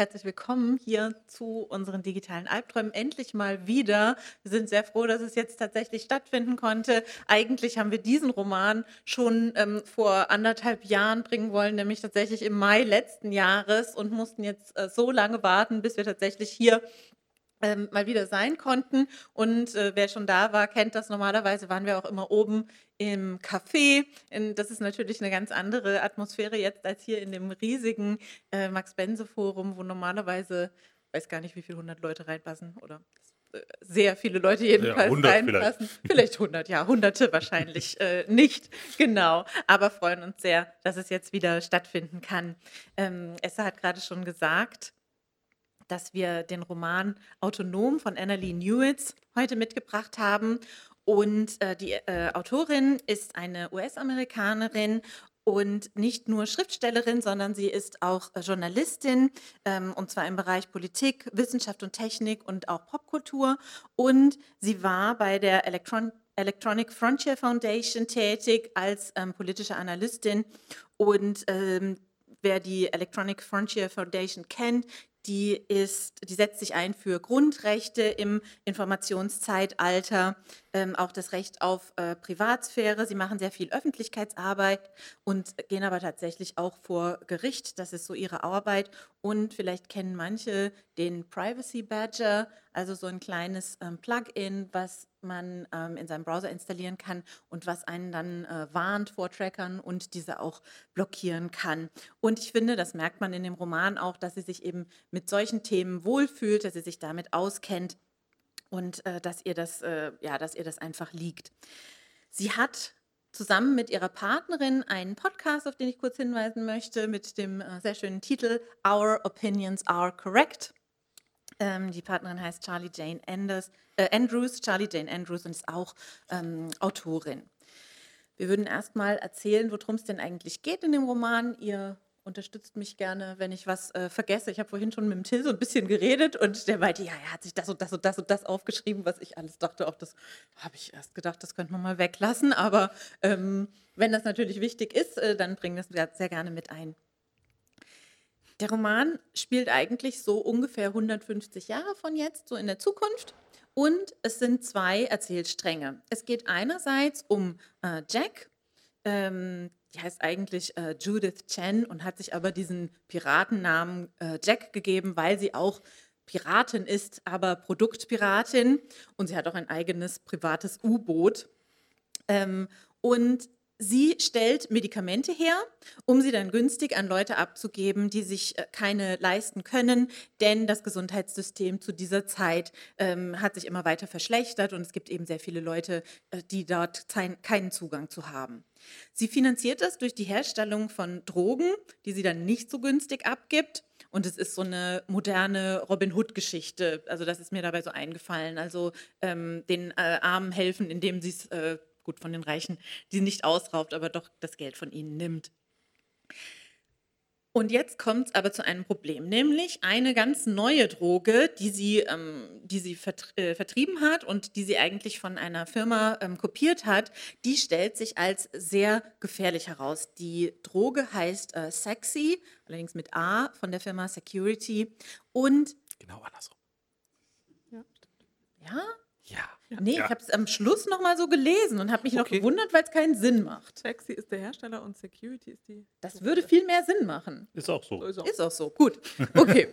Herzlich willkommen hier zu unseren digitalen Albträumen. Endlich mal wieder. Wir sind sehr froh, dass es jetzt tatsächlich stattfinden konnte. Eigentlich haben wir diesen Roman schon ähm, vor anderthalb Jahren bringen wollen, nämlich tatsächlich im Mai letzten Jahres und mussten jetzt äh, so lange warten, bis wir tatsächlich hier ähm, mal wieder sein konnten. Und äh, wer schon da war, kennt das. Normalerweise waren wir auch immer oben im Café. In, das ist natürlich eine ganz andere Atmosphäre jetzt als hier in dem riesigen äh, Max-Bense-Forum, wo normalerweise, weiß gar nicht, wie viele hundert Leute reinpassen oder äh, sehr viele Leute jedenfalls ja, reinpassen. Vielleicht. vielleicht 100, ja, hunderte wahrscheinlich äh, nicht, genau. Aber freuen uns sehr, dass es jetzt wieder stattfinden kann. Ähm, Esther hat gerade schon gesagt, dass wir den Roman Autonom von Annalee Newitz heute mitgebracht haben. Und äh, die äh, Autorin ist eine US-Amerikanerin und nicht nur Schriftstellerin, sondern sie ist auch äh, Journalistin, ähm, und zwar im Bereich Politik, Wissenschaft und Technik und auch Popkultur. Und sie war bei der Electron Electronic Frontier Foundation tätig als ähm, politische Analystin. Und ähm, wer die Electronic Frontier Foundation kennt, die, ist, die setzt sich ein für Grundrechte im Informationszeitalter, ähm, auch das Recht auf äh, Privatsphäre. Sie machen sehr viel Öffentlichkeitsarbeit und gehen aber tatsächlich auch vor Gericht. Das ist so ihre Arbeit. Und vielleicht kennen manche den Privacy Badger, also so ein kleines ähm, Plugin, was man ähm, in seinem Browser installieren kann und was einen dann äh, warnt vor Trackern und diese auch blockieren kann. Und ich finde, das merkt man in dem Roman auch, dass sie sich eben mit solchen Themen wohlfühlt, dass sie sich damit auskennt und äh, dass, ihr das, äh, ja, dass ihr das einfach liegt. Sie hat zusammen mit ihrer Partnerin einen Podcast, auf den ich kurz hinweisen möchte, mit dem äh, sehr schönen Titel Our Opinions Are Correct. Ähm, die Partnerin heißt Charlie Jane Anders, äh, Andrews, Charlie Jane Andrews und ist auch ähm, Autorin. Wir würden erstmal erzählen, worum es denn eigentlich geht in dem Roman. Ihr unterstützt mich gerne, wenn ich was äh, vergesse. Ich habe vorhin schon mit dem Till so ein bisschen geredet und der meinte, ja, er hat sich das und das und das und das aufgeschrieben, was ich alles dachte. Auch das habe ich erst gedacht, das könnte man mal weglassen. Aber ähm, wenn das natürlich wichtig ist, äh, dann bringen wir das sehr gerne mit ein. Der Roman spielt eigentlich so ungefähr 150 Jahre von jetzt, so in der Zukunft. Und es sind zwei Erzählstränge. Es geht einerseits um äh, Jack, ähm, die heißt eigentlich äh, Judith Chen und hat sich aber diesen Piratennamen äh, Jack gegeben, weil sie auch Piratin ist, aber Produktpiratin. Und sie hat auch ein eigenes privates U-Boot. Ähm, und Sie stellt Medikamente her, um sie dann günstig an Leute abzugeben, die sich äh, keine leisten können, denn das Gesundheitssystem zu dieser Zeit ähm, hat sich immer weiter verschlechtert und es gibt eben sehr viele Leute, äh, die dort keinen Zugang zu haben. Sie finanziert das durch die Herstellung von Drogen, die sie dann nicht so günstig abgibt. Und es ist so eine moderne Robin Hood-Geschichte. Also das ist mir dabei so eingefallen. Also ähm, den äh, Armen helfen, indem sie es äh, gut von den Reichen, die nicht ausraubt, aber doch das Geld von ihnen nimmt. Und jetzt kommt es aber zu einem Problem, nämlich eine ganz neue Droge, die sie, ähm, die sie vert äh, vertrieben hat und die sie eigentlich von einer Firma ähm, kopiert hat, die stellt sich als sehr gefährlich heraus. Die Droge heißt äh, Sexy, allerdings mit A von der Firma Security und genau andersrum. Ja, ja ja. Nee, ja. ich habe es am Schluss nochmal so gelesen und habe mich okay. noch gewundert, weil es keinen Sinn macht. Sexy ist der Hersteller und Security ist die. Das würde viel mehr Sinn machen. Ist auch so. Ist auch, ist auch so. Gut. Okay.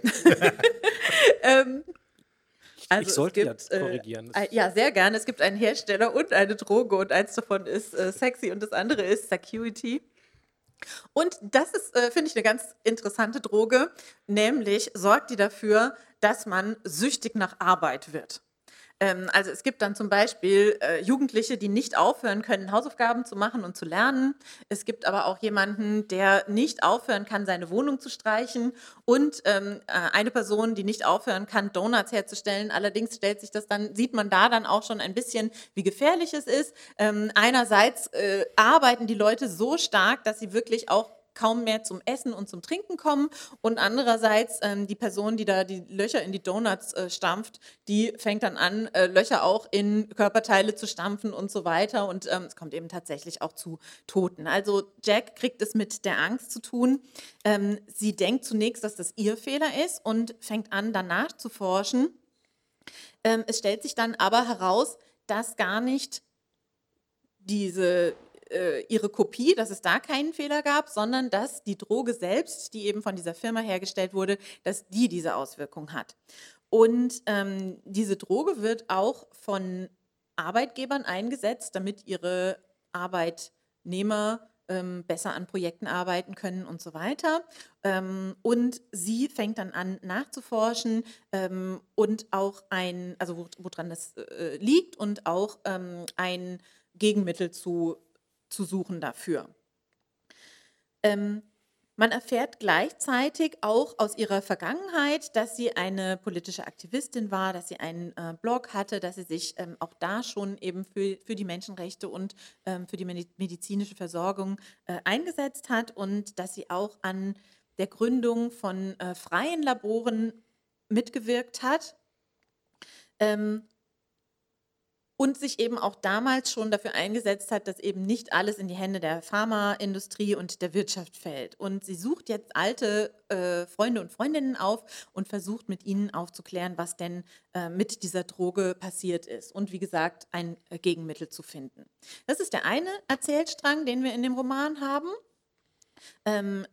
ähm, also ich sollte gibt, ja korrigieren. Äh, ja, sehr gerne. Es gibt einen Hersteller und eine Droge und eins davon ist äh, sexy und das andere ist Security. Und das ist, äh, finde ich, eine ganz interessante Droge. Nämlich sorgt die dafür, dass man süchtig nach Arbeit wird. Ähm, also es gibt dann zum Beispiel äh, Jugendliche, die nicht aufhören können, Hausaufgaben zu machen und zu lernen. Es gibt aber auch jemanden, der nicht aufhören kann, seine Wohnung zu streichen. Und ähm, äh, eine Person, die nicht aufhören kann, Donuts herzustellen. Allerdings stellt sich das dann, sieht man da dann auch schon ein bisschen, wie gefährlich es ist. Ähm, einerseits äh, arbeiten die Leute so stark, dass sie wirklich auch kaum mehr zum Essen und zum Trinken kommen. Und andererseits ähm, die Person, die da die Löcher in die Donuts äh, stampft, die fängt dann an, äh, Löcher auch in Körperteile zu stampfen und so weiter. Und ähm, es kommt eben tatsächlich auch zu Toten. Also Jack kriegt es mit der Angst zu tun. Ähm, sie denkt zunächst, dass das ihr Fehler ist und fängt an, danach zu forschen. Ähm, es stellt sich dann aber heraus, dass gar nicht diese äh, ihre Kopie, dass es da keinen Fehler gab, sondern dass die Droge selbst, die eben von dieser Firma hergestellt wurde, dass die diese Auswirkung hat. Und ähm, diese Droge wird auch von Arbeitgebern eingesetzt, damit ihre Arbeitnehmer ähm, besser an Projekten arbeiten können und so weiter. Ähm, und sie fängt dann an nachzuforschen ähm, und auch ein, also woran das äh, liegt und auch ähm, ein Gegenmittel zu zu suchen dafür. Ähm, man erfährt gleichzeitig auch aus ihrer Vergangenheit, dass sie eine politische Aktivistin war, dass sie einen äh, Blog hatte, dass sie sich ähm, auch da schon eben für, für die Menschenrechte und ähm, für die medizinische Versorgung äh, eingesetzt hat und dass sie auch an der Gründung von äh, freien Laboren mitgewirkt hat. Ähm, und sich eben auch damals schon dafür eingesetzt hat, dass eben nicht alles in die Hände der Pharmaindustrie und der Wirtschaft fällt. Und sie sucht jetzt alte äh, Freunde und Freundinnen auf und versucht mit ihnen aufzuklären, was denn äh, mit dieser Droge passiert ist. Und wie gesagt, ein äh, Gegenmittel zu finden. Das ist der eine Erzählstrang, den wir in dem Roman haben. Ähm,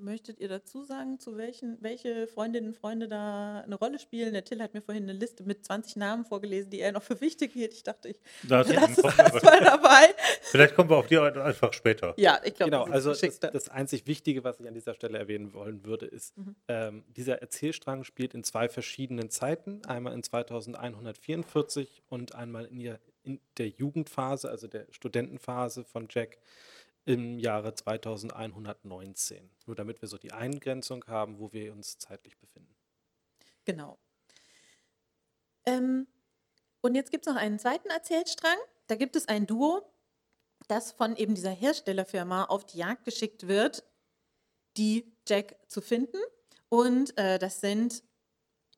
Möchtet ihr dazu sagen, zu welchen, welche Freundinnen und Freunde da eine Rolle spielen? Der Till hat mir vorhin eine Liste mit 20 Namen vorgelesen, die er noch für wichtig hielt. Ich dachte, ich das lasse es erstmal dabei. Vielleicht kommen wir auf die einfach später. Ja, ich glaube, genau. Also das, das, einzig Wichtige, was ich an dieser Stelle erwähnen wollen würde, ist, mhm. ähm, dieser Erzählstrang spielt in zwei verschiedenen Zeiten. Einmal in 2144 und einmal in, ihr, in der Jugendphase, also der Studentenphase von Jack im Jahre 2119. Nur damit wir so die Eingrenzung haben, wo wir uns zeitlich befinden. Genau. Ähm, und jetzt gibt es noch einen zweiten Erzählstrang. Da gibt es ein Duo, das von eben dieser Herstellerfirma auf die Jagd geschickt wird, die Jack zu finden. Und äh, das sind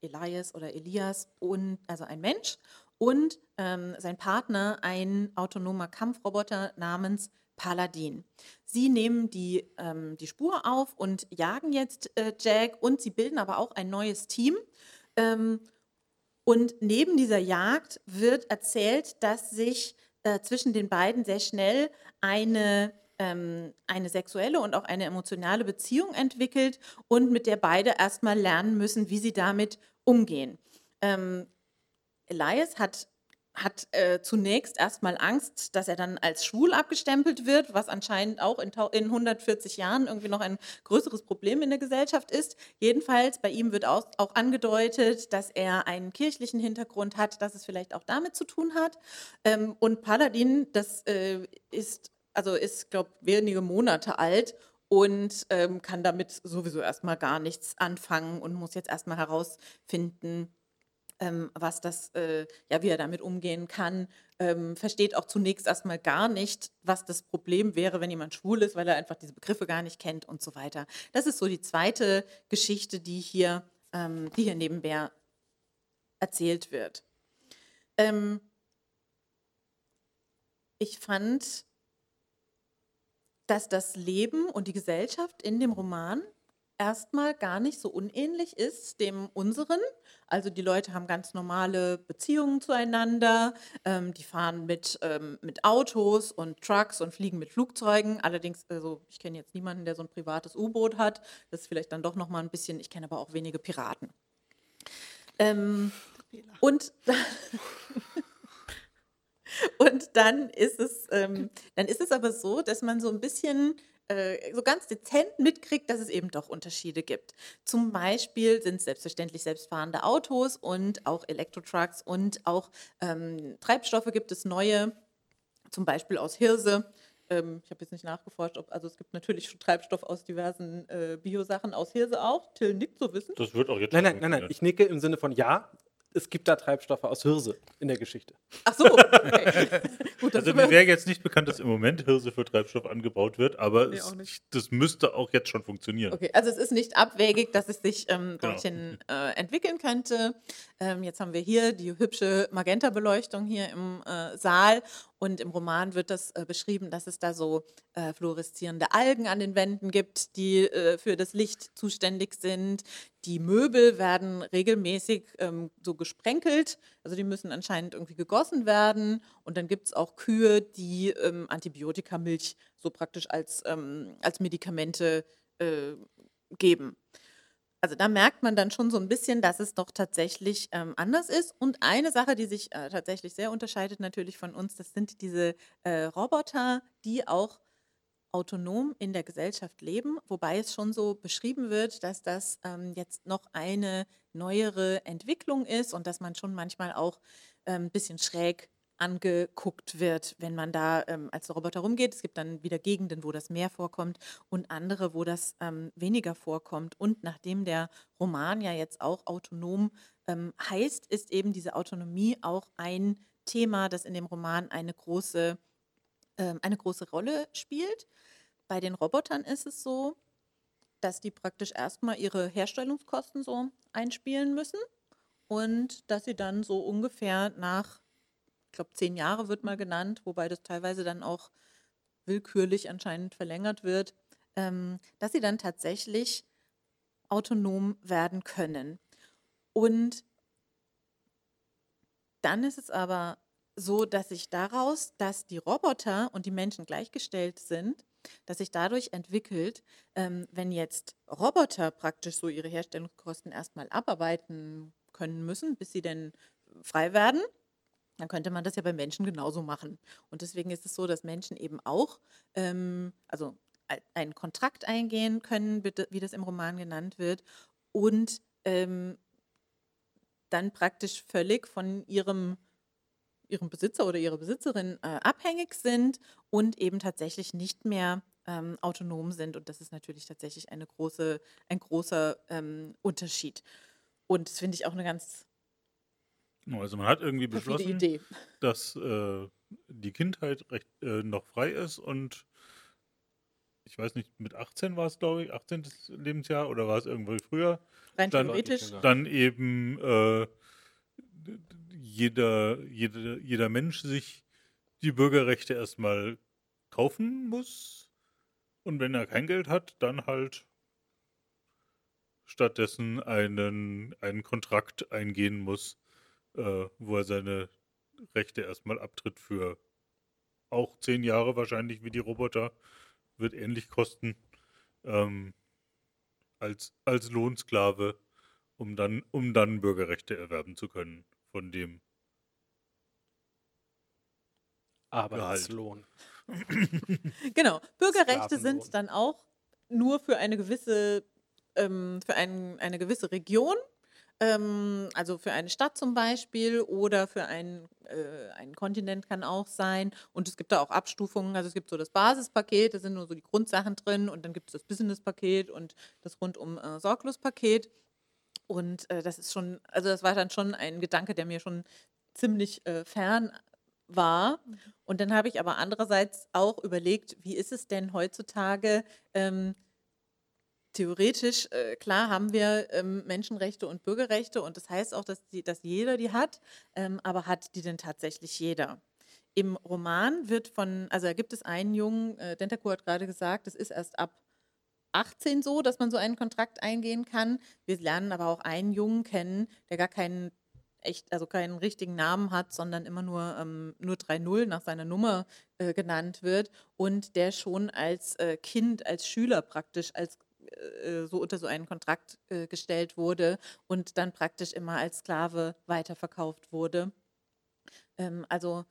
Elias oder Elias und also ein Mensch und ähm, sein Partner, ein autonomer Kampfroboter namens Paladin. Sie nehmen die, ähm, die Spur auf und jagen jetzt äh, Jack und sie bilden aber auch ein neues Team. Ähm, und neben dieser Jagd wird erzählt, dass sich äh, zwischen den beiden sehr schnell eine, ähm, eine sexuelle und auch eine emotionale Beziehung entwickelt und mit der beide erstmal lernen müssen, wie sie damit umgehen. Ähm, Elias hat hat äh, zunächst erstmal Angst, dass er dann als schwul abgestempelt wird, was anscheinend auch in, in 140 Jahren irgendwie noch ein größeres Problem in der Gesellschaft ist. Jedenfalls bei ihm wird auch, auch angedeutet, dass er einen kirchlichen Hintergrund hat, dass es vielleicht auch damit zu tun hat. Ähm, und Paladin, das äh, ist, also ist, glaube wenige Monate alt und ähm, kann damit sowieso erstmal gar nichts anfangen und muss jetzt erstmal herausfinden, ähm, was das, äh, ja, wie er damit umgehen kann, ähm, versteht auch zunächst erstmal gar nicht, was das Problem wäre, wenn jemand schwul ist, weil er einfach diese Begriffe gar nicht kennt und so weiter. Das ist so die zweite Geschichte, die hier, ähm, die hier nebenbei erzählt wird. Ähm, ich fand, dass das Leben und die Gesellschaft in dem Roman erstmal gar nicht so unähnlich ist dem unseren. Also die Leute haben ganz normale Beziehungen zueinander, ähm, die fahren mit, ähm, mit Autos und Trucks und fliegen mit Flugzeugen. Allerdings, also ich kenne jetzt niemanden, der so ein privates U-Boot hat. Das ist vielleicht dann doch noch mal ein bisschen, ich kenne aber auch wenige Piraten. Ähm, und, und dann ist es, ähm, dann ist es aber so, dass man so ein bisschen äh, so ganz dezent mitkriegt, dass es eben doch Unterschiede gibt. Zum Beispiel sind es selbstverständlich selbstfahrende Autos und auch Elektrotrucks und auch ähm, Treibstoffe gibt es neue, zum Beispiel aus Hirse. Ähm, ich habe jetzt nicht nachgeforscht, ob, also es gibt natürlich schon Treibstoff aus diversen äh, Biosachen aus Hirse auch. Till nickt so wissen. Das wird auch jetzt. Nein, nein, nein, nein, ich nicke im Sinne von ja. Es gibt da Treibstoffe aus Hirse in der Geschichte. Ach so, okay. Gut, also mir wäre jetzt nicht bekannt, dass im Moment Hirse für Treibstoff angebaut wird, aber nee, es, das müsste auch jetzt schon funktionieren. Okay, also es ist nicht abwegig, dass es sich ähm, dorthin genau. äh, entwickeln könnte. Ähm, jetzt haben wir hier die hübsche Magenta-Beleuchtung hier im äh, Saal und im Roman wird das äh, beschrieben, dass es da so äh, fluoreszierende Algen an den Wänden gibt, die äh, für das Licht zuständig sind. Die Möbel werden regelmäßig ähm, so gesprenkelt, also die müssen anscheinend irgendwie gegossen werden. Und dann gibt es auch Kühe, die ähm, Antibiotikamilch so praktisch als, ähm, als Medikamente äh, geben. Also da merkt man dann schon so ein bisschen, dass es doch tatsächlich ähm, anders ist. Und eine Sache, die sich äh, tatsächlich sehr unterscheidet natürlich von uns, das sind diese äh, Roboter, die auch autonom in der Gesellschaft leben, wobei es schon so beschrieben wird, dass das ähm, jetzt noch eine neuere Entwicklung ist und dass man schon manchmal auch ein ähm, bisschen schräg angeguckt wird, wenn man da ähm, als Roboter rumgeht. Es gibt dann wieder Gegenden, wo das mehr vorkommt und andere, wo das ähm, weniger vorkommt. Und nachdem der Roman ja jetzt auch autonom ähm, heißt, ist eben diese Autonomie auch ein Thema, das in dem Roman eine große, ähm, eine große Rolle spielt. Bei den Robotern ist es so, dass die praktisch erstmal ihre Herstellungskosten so einspielen müssen und dass sie dann so ungefähr nach ich glaube, zehn Jahre wird mal genannt, wobei das teilweise dann auch willkürlich anscheinend verlängert wird, ähm, dass sie dann tatsächlich autonom werden können. Und dann ist es aber so, dass sich daraus, dass die Roboter und die Menschen gleichgestellt sind, dass sich dadurch entwickelt, ähm, wenn jetzt Roboter praktisch so ihre Herstellungskosten erstmal abarbeiten können müssen, bis sie denn frei werden, dann könnte man das ja bei Menschen genauso machen. Und deswegen ist es so, dass Menschen eben auch, ähm, also einen Kontrakt eingehen können, wie das im Roman genannt wird, und ähm, dann praktisch völlig von ihrem, ihrem Besitzer oder ihrer Besitzerin äh, abhängig sind und eben tatsächlich nicht mehr ähm, autonom sind. Und das ist natürlich tatsächlich eine große, ein großer ähm, Unterschied. Und das finde ich auch eine ganz also man hat irgendwie beschlossen, dass äh, die Kindheit recht äh, noch frei ist und ich weiß nicht, mit 18 war es, glaube ich, 18. Lebensjahr oder war es irgendwo früher? Rein dann, theoretisch. Dann eben äh, jeder, jeder, jeder Mensch sich die Bürgerrechte erstmal kaufen muss und wenn er kein Geld hat, dann halt stattdessen einen, einen Kontrakt eingehen muss äh, wo er seine Rechte erstmal abtritt für auch zehn Jahre wahrscheinlich wie die Roboter, wird ähnlich kosten ähm, als, als Lohnsklave, um dann, um dann Bürgerrechte erwerben zu können von dem Arbeitslohn. genau, Bürgerrechte sind dann auch nur für eine gewisse, ähm, für ein, eine gewisse Region ähm, also für eine Stadt zum Beispiel oder für einen, äh, einen Kontinent kann auch sein. Und es gibt da auch Abstufungen. Also es gibt so das Basispaket, da sind nur so die Grundsachen drin und dann gibt es das Business-Paket und das rundum äh, Sorglos-Paket. Und äh, das ist schon, also das war dann schon ein Gedanke, der mir schon ziemlich äh, fern war. Mhm. Und dann habe ich aber andererseits auch überlegt, wie ist es denn heutzutage? Ähm, theoretisch, äh, klar haben wir ähm, Menschenrechte und Bürgerrechte und das heißt auch, dass, die, dass jeder die hat, ähm, aber hat die denn tatsächlich jeder? Im Roman wird von, also da gibt es einen Jungen, äh, Dentaku hat gerade gesagt, es ist erst ab 18 so, dass man so einen Kontrakt eingehen kann. Wir lernen aber auch einen Jungen kennen, der gar keinen echt, also keinen richtigen Namen hat, sondern immer nur, ähm, nur 3-0 nach seiner Nummer äh, genannt wird und der schon als äh, Kind, als Schüler praktisch, als äh, so unter so einen Kontrakt äh, gestellt wurde und dann praktisch immer als Sklave weiterverkauft wurde. Ähm, also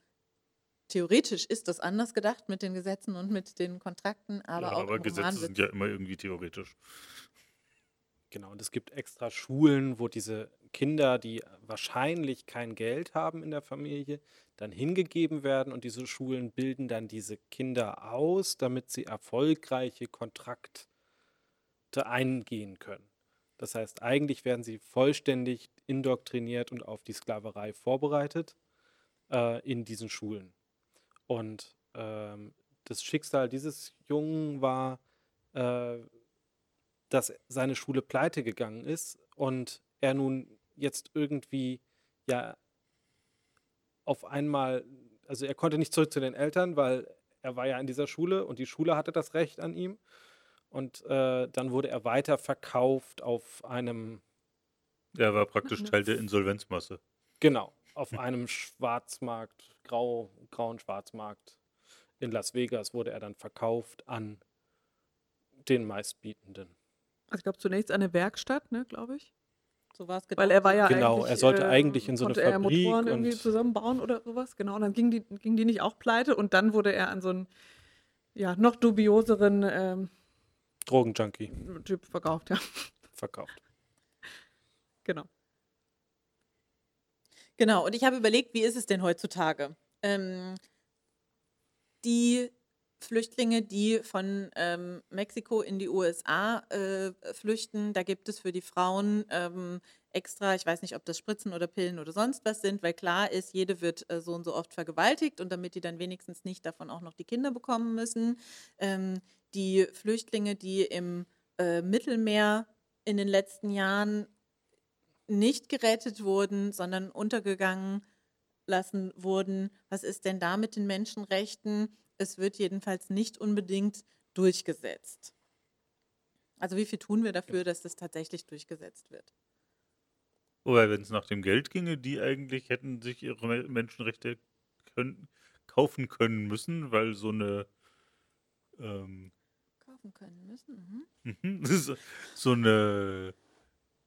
theoretisch ist das anders gedacht mit den Gesetzen und mit den Kontrakten, aber ja, auch aber Gesetze sind ja immer irgendwie theoretisch. Genau, und es gibt extra Schulen, wo diese Kinder, die wahrscheinlich kein Geld haben in der Familie, dann hingegeben werden und diese Schulen bilden dann diese Kinder aus, damit sie erfolgreiche Kontrakt eingehen können. Das heißt, eigentlich werden sie vollständig indoktriniert und auf die Sklaverei vorbereitet äh, in diesen Schulen. Und ähm, das Schicksal dieses Jungen war, äh, dass seine Schule pleite gegangen ist und er nun jetzt irgendwie ja auf einmal, also er konnte nicht zurück zu den Eltern, weil er war ja in dieser Schule und die Schule hatte das Recht an ihm. Und äh, dann wurde er weiter verkauft auf einem. Er war praktisch Teil der Insolvenzmasse. Genau, auf einem Schwarzmarkt, grau, grauen Schwarzmarkt in Las Vegas wurde er dann verkauft an den meistbietenden. Also ich glaube zunächst eine Werkstatt, ne, glaube ich. So war es genau. Weil er war ja genau, er sollte äh, eigentlich in so eine Fabrik er Motoren irgendwie und zusammenbauen oder sowas. Genau, und dann ging die, ging die nicht auch pleite und dann wurde er an so einen ja, noch dubioseren ähm, Drogenjunkie Typ verkauft, ja. verkauft. Genau. Genau, und ich habe überlegt, wie ist es denn heutzutage? Ähm, die Flüchtlinge, die von ähm, Mexiko in die USA äh, flüchten, da gibt es für die Frauen ähm, extra, ich weiß nicht, ob das Spritzen oder Pillen oder sonst was sind, weil klar ist, jede wird äh, so und so oft vergewaltigt und damit die dann wenigstens nicht davon auch noch die Kinder bekommen müssen. Ähm, die Flüchtlinge, die im äh, Mittelmeer in den letzten Jahren nicht gerettet wurden, sondern untergegangen lassen wurden. Was ist denn da mit den Menschenrechten? Es wird jedenfalls nicht unbedingt durchgesetzt. Also wie viel tun wir dafür, dass das tatsächlich durchgesetzt wird? Wobei, wenn es nach dem Geld ginge, die eigentlich hätten sich ihre Menschenrechte können, kaufen können müssen, weil so eine ähm, kaufen können müssen. Mhm. so eine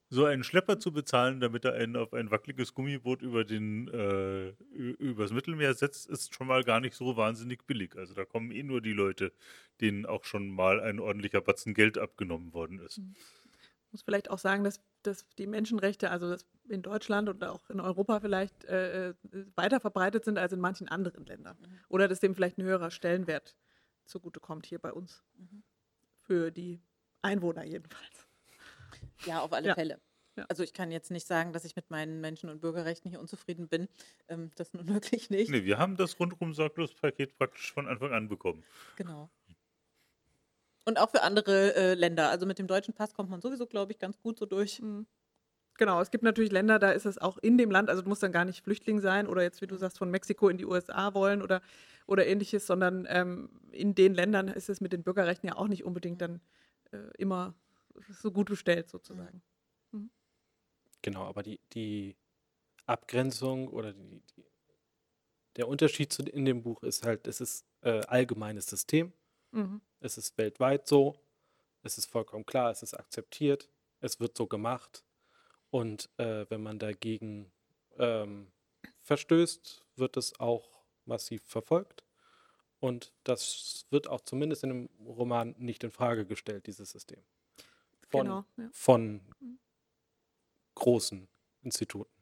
so einen Schlepper zu bezahlen, damit er einen auf ein wackeliges Gummiboot über den äh, übers Mittelmeer setzt, ist schon mal gar nicht so wahnsinnig billig. Also da kommen eh nur die Leute, denen auch schon mal ein ordentlicher Batzen Geld abgenommen worden ist. Ich muss vielleicht auch sagen, dass, dass die Menschenrechte, also in Deutschland und auch in Europa vielleicht äh, äh, weiter verbreitet sind als in manchen anderen Ländern. Mhm. Oder dass dem vielleicht ein höherer Stellenwert zugutekommt hier bei uns. Mhm. Für die Einwohner jedenfalls. Ja, auf alle ja. Fälle. Ja. Also ich kann jetzt nicht sagen, dass ich mit meinen Menschen- und Bürgerrechten hier unzufrieden bin. Ähm, das nun wirklich nicht. Nee, wir haben das rundum sorglos Paket praktisch von Anfang an bekommen. Genau. Und auch für andere äh, Länder. Also mit dem deutschen Pass kommt man sowieso, glaube ich, ganz gut so durch. Mhm. Genau, es gibt natürlich Länder, da ist es auch in dem Land, also du musst dann gar nicht Flüchtling sein oder jetzt, wie du sagst, von Mexiko in die USA wollen oder, oder ähnliches, sondern ähm, in den Ländern ist es mit den Bürgerrechten ja auch nicht unbedingt dann äh, immer so gut bestellt sozusagen. Mhm. Genau, aber die, die Abgrenzung oder die, die, der Unterschied zu, in dem Buch ist halt, es ist äh, allgemeines System, mhm. es ist weltweit so, es ist vollkommen klar, es ist akzeptiert, es wird so gemacht und äh, wenn man dagegen ähm, verstößt, wird es auch massiv verfolgt. Und das wird auch zumindest in dem Roman nicht in Frage gestellt, dieses System von, genau, ja. von mhm. großen Instituten.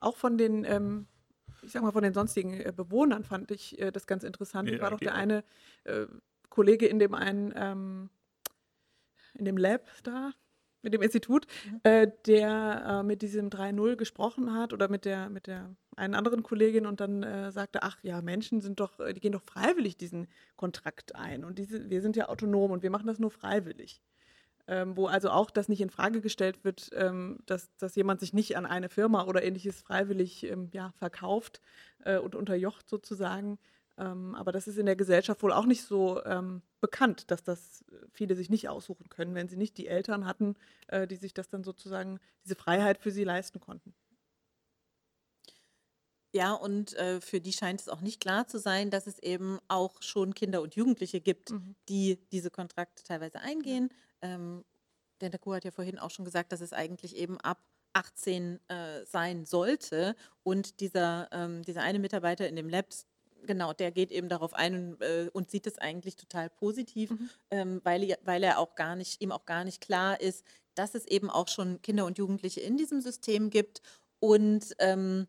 Auch von den, ähm, ich sag mal, von den sonstigen äh, Bewohnern fand ich äh, das ganz interessant. Ja, ich war doch der auch. eine äh, Kollege in dem einen, ähm, in dem Lab da, mit dem Institut, mhm. äh, der äh, mit diesem 3.0 gesprochen hat oder mit der, mit der einen anderen Kollegin und dann äh, sagte, ach ja, Menschen sind doch, die gehen doch freiwillig diesen Kontrakt ein und diese, wir sind ja autonom und wir machen das nur freiwillig ähm, wo also auch das nicht in Frage gestellt wird, ähm, dass, dass jemand sich nicht an eine Firma oder ähnliches freiwillig ähm, ja, verkauft äh, und unterjocht sozusagen. Ähm, aber das ist in der Gesellschaft wohl auch nicht so ähm, bekannt, dass das viele sich nicht aussuchen können, wenn sie nicht die Eltern hatten, äh, die sich das dann sozusagen, diese Freiheit für sie leisten konnten. Ja, und äh, für die scheint es auch nicht klar zu sein, dass es eben auch schon Kinder und Jugendliche gibt, mhm. die diese Kontrakte teilweise eingehen. Ähm, denn der Kuh hat ja vorhin auch schon gesagt, dass es eigentlich eben ab 18 äh, sein sollte. Und dieser, ähm, dieser eine Mitarbeiter in dem Lab, genau, der geht eben darauf ein und, äh, und sieht es eigentlich total positiv, mhm. ähm, weil, weil er auch gar nicht, ihm auch gar nicht klar ist, dass es eben auch schon Kinder und Jugendliche in diesem System gibt. Und ähm,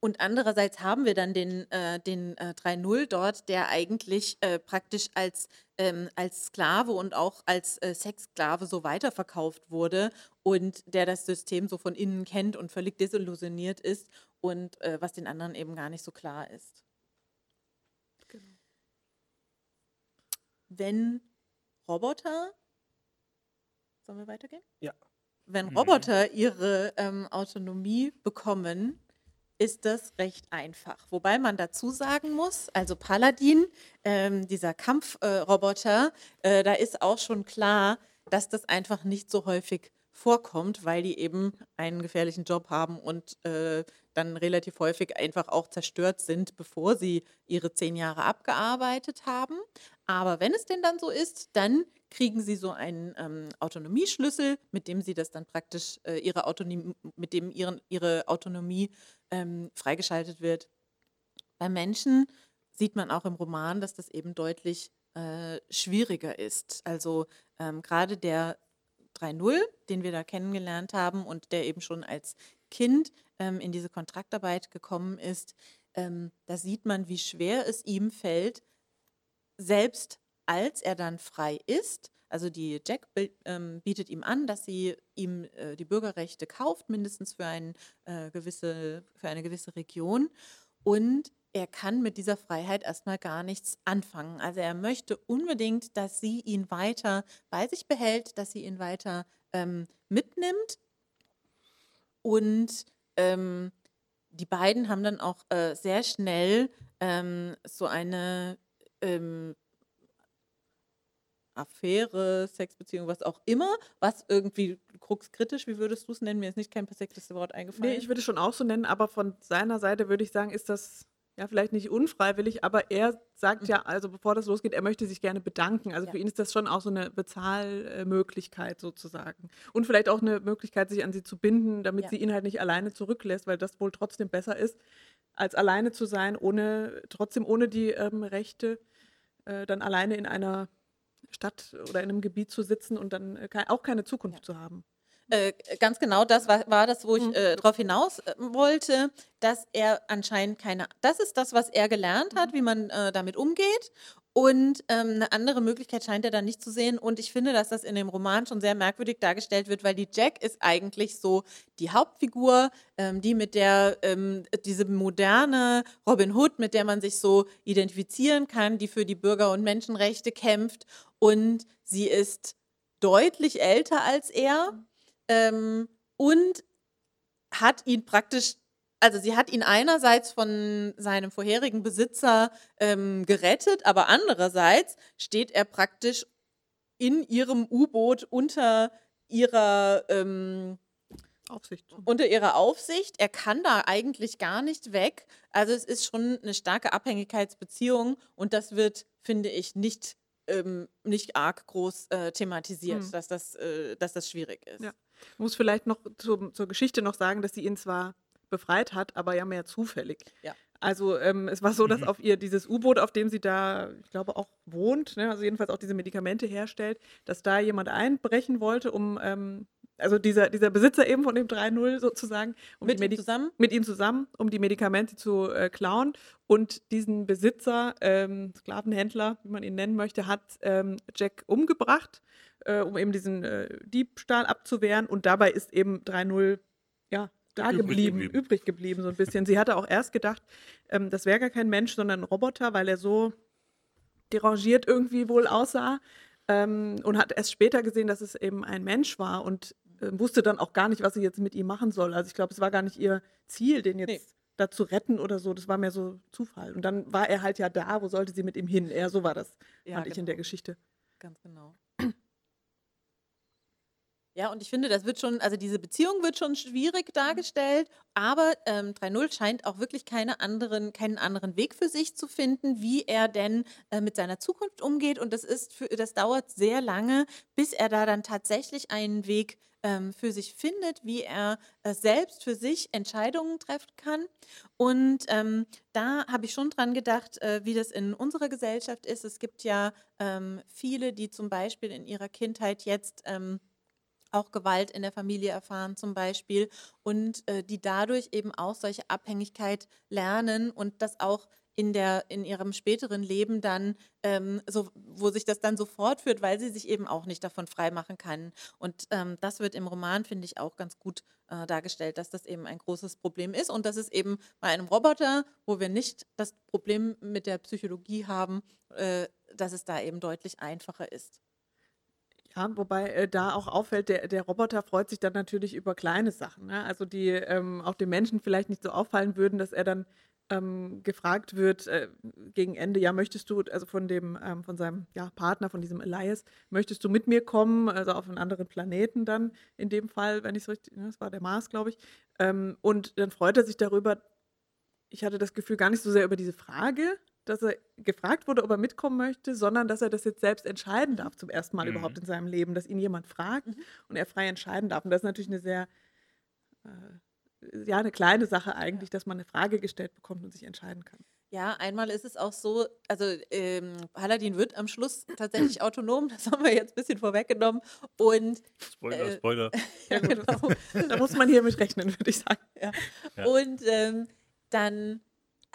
und andererseits haben wir dann den, äh, den äh, 3.0 dort, der eigentlich äh, praktisch als ähm, als Sklave und auch als äh, Sexsklave so weiterverkauft wurde und der das System so von innen kennt und völlig desillusioniert ist und äh, was den anderen eben gar nicht so klar ist. Genau. Wenn Roboter, sollen wir weitergehen? Ja. Wenn mhm. Roboter ihre ähm, Autonomie bekommen, ist das recht einfach. Wobei man dazu sagen muss, also Paladin, ähm, dieser Kampfroboter, äh, äh, da ist auch schon klar, dass das einfach nicht so häufig vorkommt, weil die eben einen gefährlichen Job haben und äh, dann relativ häufig einfach auch zerstört sind, bevor sie ihre zehn Jahre abgearbeitet haben. Aber wenn es denn dann so ist, dann kriegen sie so einen ähm, Autonomieschlüssel, mit dem sie das dann praktisch äh, ihre Autonomie, mit dem ihren, ihre Autonomie ähm, freigeschaltet wird. Bei Menschen sieht man auch im Roman, dass das eben deutlich äh, schwieriger ist. Also ähm, gerade der 3.0, den wir da kennengelernt haben und der eben schon als Kind ähm, in diese Kontraktarbeit gekommen ist, ähm, da sieht man, wie schwer es ihm fällt, selbst als er dann frei ist, also die Jack ähm, bietet ihm an, dass sie ihm äh, die Bürgerrechte kauft, mindestens für, ein, äh, gewisse, für eine gewisse Region. Und er kann mit dieser Freiheit erstmal gar nichts anfangen. Also er möchte unbedingt, dass sie ihn weiter bei sich behält, dass sie ihn weiter ähm, mitnimmt. Und ähm, die beiden haben dann auch äh, sehr schnell ähm, so eine ähm, Affäre, Sexbeziehung, was auch immer, was irgendwie kruxkritisch, wie würdest du es nennen? Mir ist nicht kein perfektes Wort eingefallen. Nee, ich würde es schon auch so nennen, aber von seiner Seite würde ich sagen, ist das ja vielleicht nicht unfreiwillig, aber er sagt mhm. ja, also bevor das losgeht, er möchte sich gerne bedanken. Also ja. für ihn ist das schon auch so eine Bezahlmöglichkeit sozusagen. Und vielleicht auch eine Möglichkeit, sich an sie zu binden, damit ja. sie ihn halt nicht alleine zurücklässt, weil das wohl trotzdem besser ist, als alleine zu sein, ohne, trotzdem ohne die ähm, Rechte, äh, dann alleine in einer Stadt oder in einem Gebiet zu sitzen und dann äh, auch keine Zukunft ja. zu haben. Äh, ganz genau das war, war das, wo ich mhm. äh, darauf hinaus äh, wollte, dass er anscheinend keine, das ist das, was er gelernt hat, mhm. wie man äh, damit umgeht. Und ähm, eine andere Möglichkeit scheint er dann nicht zu sehen. Und ich finde, dass das in dem Roman schon sehr merkwürdig dargestellt wird, weil die Jack ist eigentlich so die Hauptfigur, ähm, die mit der, ähm, diese moderne Robin Hood, mit der man sich so identifizieren kann, die für die Bürger- und Menschenrechte kämpft. Und sie ist deutlich älter als er ähm, und hat ihn praktisch also sie hat ihn einerseits von seinem vorherigen Besitzer ähm, gerettet, aber andererseits steht er praktisch in ihrem U-Boot unter ihrer ähm, Aufsicht. Unter ihrer Aufsicht. Er kann da eigentlich gar nicht weg. Also es ist schon eine starke Abhängigkeitsbeziehung und das wird, finde ich, nicht, ähm, nicht arg groß äh, thematisiert, hm. dass, das, äh, dass das schwierig ist. Ja. Ich muss vielleicht noch zu, zur Geschichte noch sagen, dass sie ihn zwar befreit hat, aber ja mehr zufällig. Ja. Also ähm, es war so, dass mhm. auf ihr dieses U-Boot, auf dem sie da, ich glaube, auch wohnt, ne, also jedenfalls auch diese Medikamente herstellt, dass da jemand einbrechen wollte, um, ähm, also dieser, dieser Besitzer eben von dem 3.0 sozusagen, um mit ihm zusammen? Mit ihm zusammen, um die Medikamente zu äh, klauen. Und diesen Besitzer, ähm, Sklavenhändler, wie man ihn nennen möchte, hat ähm, Jack umgebracht, äh, um eben diesen äh, Diebstahl abzuwehren. Und dabei ist eben 3.0 ja, da übrig geblieben, geblieben, übrig geblieben, so ein bisschen. Sie hatte auch erst gedacht, ähm, das wäre gar kein Mensch, sondern ein Roboter, weil er so derangiert irgendwie wohl aussah. Ähm, und hat erst später gesehen, dass es eben ein Mensch war und wusste dann auch gar nicht, was sie jetzt mit ihm machen soll. Also ich glaube, es war gar nicht ihr Ziel, den jetzt nee. da zu retten oder so. Das war mehr so Zufall. Und dann war er halt ja da, wo sollte sie mit ihm hin? Eher so war das, ja, fand genau. ich in der genau. Geschichte. Ganz genau. Ja, und ich finde, das wird schon, also diese Beziehung wird schon schwierig dargestellt, aber ähm, 3.0 scheint auch wirklich keine anderen, keinen anderen Weg für sich zu finden, wie er denn äh, mit seiner Zukunft umgeht. Und das ist für, das dauert sehr lange, bis er da dann tatsächlich einen Weg ähm, für sich findet, wie er äh, selbst für sich Entscheidungen treffen kann. Und ähm, da habe ich schon dran gedacht, äh, wie das in unserer Gesellschaft ist. Es gibt ja ähm, viele, die zum Beispiel in ihrer Kindheit jetzt ähm, auch Gewalt in der Familie erfahren zum Beispiel und äh, die dadurch eben auch solche Abhängigkeit lernen und das auch in, der, in ihrem späteren Leben dann, ähm, so, wo sich das dann so fortführt, weil sie sich eben auch nicht davon freimachen kann. Und ähm, das wird im Roman, finde ich, auch ganz gut äh, dargestellt, dass das eben ein großes Problem ist und dass es eben bei einem Roboter, wo wir nicht das Problem mit der Psychologie haben, äh, dass es da eben deutlich einfacher ist. Ja, wobei äh, da auch auffällt, der, der Roboter freut sich dann natürlich über kleine Sachen. Ne? Also die ähm, auch dem Menschen vielleicht nicht so auffallen würden, dass er dann ähm, gefragt wird äh, gegen Ende, ja, möchtest du, also von dem, ähm, von seinem ja, Partner, von diesem Elias, möchtest du mit mir kommen, also auf einen anderen Planeten dann in dem Fall, wenn ich es richtig, ne, das war der Mars, glaube ich. Ähm, und dann freut er sich darüber, ich hatte das Gefühl gar nicht so sehr über diese Frage, dass er gefragt wurde, ob er mitkommen möchte, sondern dass er das jetzt selbst entscheiden darf, zum ersten Mal mhm. überhaupt in seinem Leben, dass ihn jemand fragt mhm. und er frei entscheiden darf. Und das ist natürlich eine sehr, äh, ja, eine kleine Sache eigentlich, dass man eine Frage gestellt bekommt und sich entscheiden kann. Ja, einmal ist es auch so, also ähm, Paladin wird am Schluss tatsächlich autonom, das haben wir jetzt ein bisschen vorweggenommen. Und Spoiler, äh, Spoiler. ja, genau. da muss man hier mit rechnen, würde ich sagen. Ja. Ja. Und ähm, dann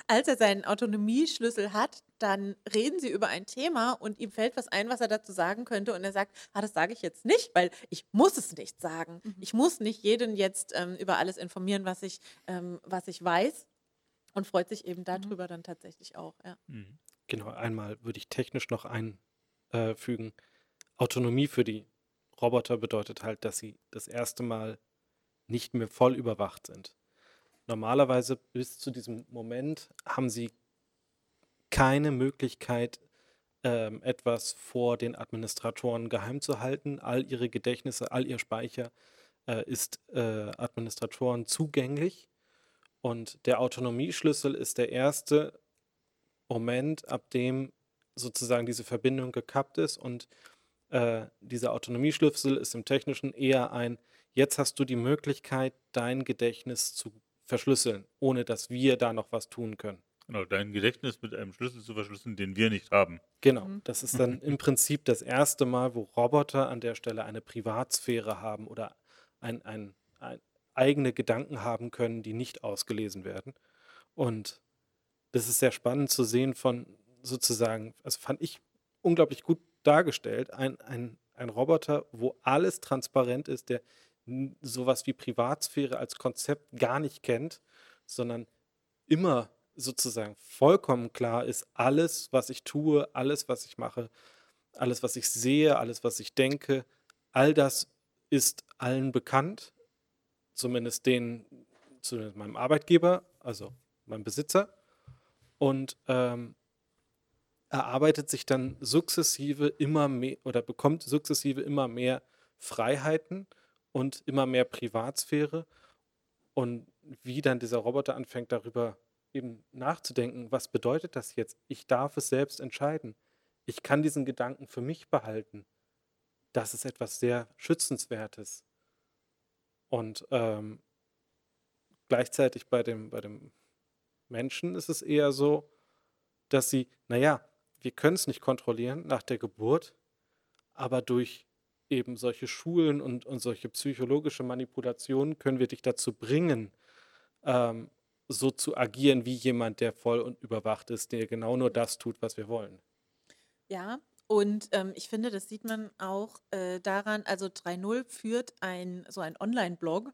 als er seinen Autonomieschlüssel hat, dann reden sie über ein Thema und ihm fällt was ein, was er dazu sagen könnte. Und er sagt, ah, das sage ich jetzt nicht, weil ich muss es nicht sagen. Mhm. Ich muss nicht jeden jetzt ähm, über alles informieren, was ich, ähm, was ich weiß. Und freut sich eben mhm. darüber mhm. dann tatsächlich auch. Ja. Mhm. Genau, einmal würde ich technisch noch einfügen. Autonomie für die Roboter bedeutet halt, dass sie das erste Mal nicht mehr voll überwacht sind normalerweise bis zu diesem Moment haben sie keine Möglichkeit, ähm, etwas vor den Administratoren geheim zu halten. All ihre Gedächtnisse, all ihr Speicher äh, ist äh, Administratoren zugänglich. Und der Autonomieschlüssel ist der erste Moment, ab dem sozusagen diese Verbindung gekappt ist. Und äh, dieser Autonomieschlüssel ist im Technischen eher ein, jetzt hast du die Möglichkeit, dein Gedächtnis zu verschlüsseln, ohne dass wir da noch was tun können. Genau, dein Gedächtnis mit einem Schlüssel zu verschlüsseln, den wir nicht haben. Genau, mhm. das ist dann im Prinzip das erste Mal, wo Roboter an der Stelle eine Privatsphäre haben oder ein, ein, ein eigene Gedanken haben können, die nicht ausgelesen werden. Und das ist sehr spannend zu sehen von sozusagen, also fand ich unglaublich gut dargestellt, ein, ein, ein Roboter, wo alles transparent ist, der sowas wie Privatsphäre als Konzept gar nicht kennt, sondern immer sozusagen vollkommen klar ist, alles, was ich tue, alles, was ich mache, alles, was ich sehe, alles, was ich denke, all das ist allen bekannt, zumindest den, zumindest meinem Arbeitgeber, also meinem Besitzer. Und ähm, erarbeitet sich dann sukzessive immer mehr oder bekommt sukzessive immer mehr Freiheiten und immer mehr Privatsphäre und wie dann dieser Roboter anfängt darüber eben nachzudenken, was bedeutet das jetzt? Ich darf es selbst entscheiden. Ich kann diesen Gedanken für mich behalten. Das ist etwas sehr Schützenswertes. Und ähm, gleichzeitig bei dem, bei dem Menschen ist es eher so, dass sie, naja, wir können es nicht kontrollieren nach der Geburt, aber durch eben solche Schulen und, und solche psychologische Manipulationen können wir dich dazu bringen, ähm, so zu agieren wie jemand, der voll und überwacht ist, der genau nur das tut, was wir wollen. Ja, und ähm, ich finde, das sieht man auch äh, daran, also 3.0 führt ein, so ein Online-Blog,